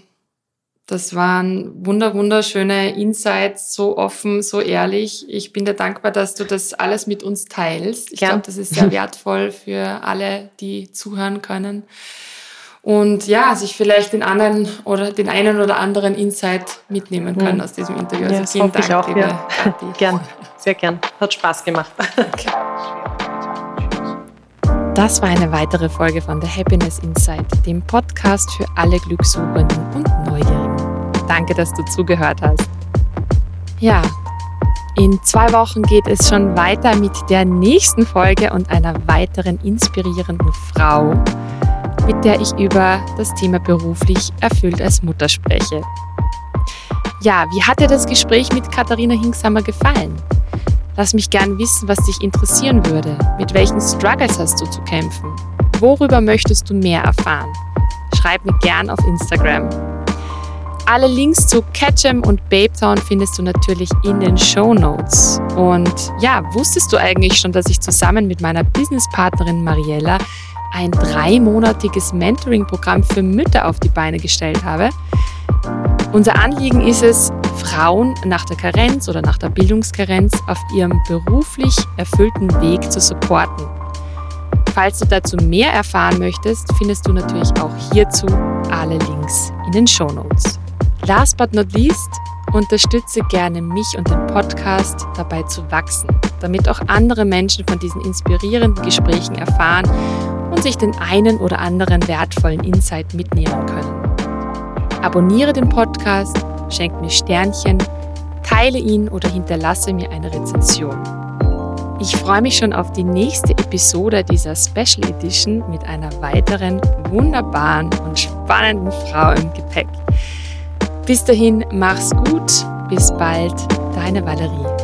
das waren wunder wunderschöne Insights, so offen, so ehrlich. Ich bin dir dankbar, dass du das alles mit uns teilst. Ich glaube, das ist sehr wertvoll für alle, die zuhören können. Und ja, sich vielleicht den anderen oder den einen oder anderen Insight mitnehmen können mhm. aus diesem Interview. Also ja, vielen Dank, ich auch, liebe ja. Gern, sehr gern. Hat Spaß gemacht. Okay. Das war eine weitere Folge von The Happiness Insight, dem Podcast für alle Glückssuchenden und Neugierigen. Danke, dass du zugehört hast. Ja, in zwei Wochen geht es schon weiter mit der nächsten Folge und einer weiteren inspirierenden Frau, mit der ich über das Thema beruflich erfüllt als Mutter spreche. Ja, wie hat dir das Gespräch mit Katharina Hinksamer gefallen? Lass mich gern wissen, was dich interessieren würde. Mit welchen Struggles hast du zu kämpfen? Worüber möchtest du mehr erfahren? Schreib mir gern auf Instagram. Alle Links zu Catchem und Babetown findest du natürlich in den Show Notes. Und ja, wusstest du eigentlich schon, dass ich zusammen mit meiner Businesspartnerin Mariella ein dreimonatiges Mentoring-Programm für Mütter auf die Beine gestellt habe? Unser Anliegen ist es, Frauen nach der Karenz oder nach der Bildungskarenz auf ihrem beruflich erfüllten Weg zu supporten. Falls du dazu mehr erfahren möchtest, findest du natürlich auch hierzu alle Links in den Show Notes. Last but not least, unterstütze gerne mich und den Podcast dabei zu wachsen, damit auch andere Menschen von diesen inspirierenden Gesprächen erfahren und sich den einen oder anderen wertvollen Insight mitnehmen können. Abonniere den Podcast, schenk mir Sternchen, teile ihn oder hinterlasse mir eine Rezension. Ich freue mich schon auf die nächste Episode dieser Special Edition mit einer weiteren wunderbaren und spannenden Frau im Gepäck. Bis dahin, mach's gut, bis bald, deine Valerie.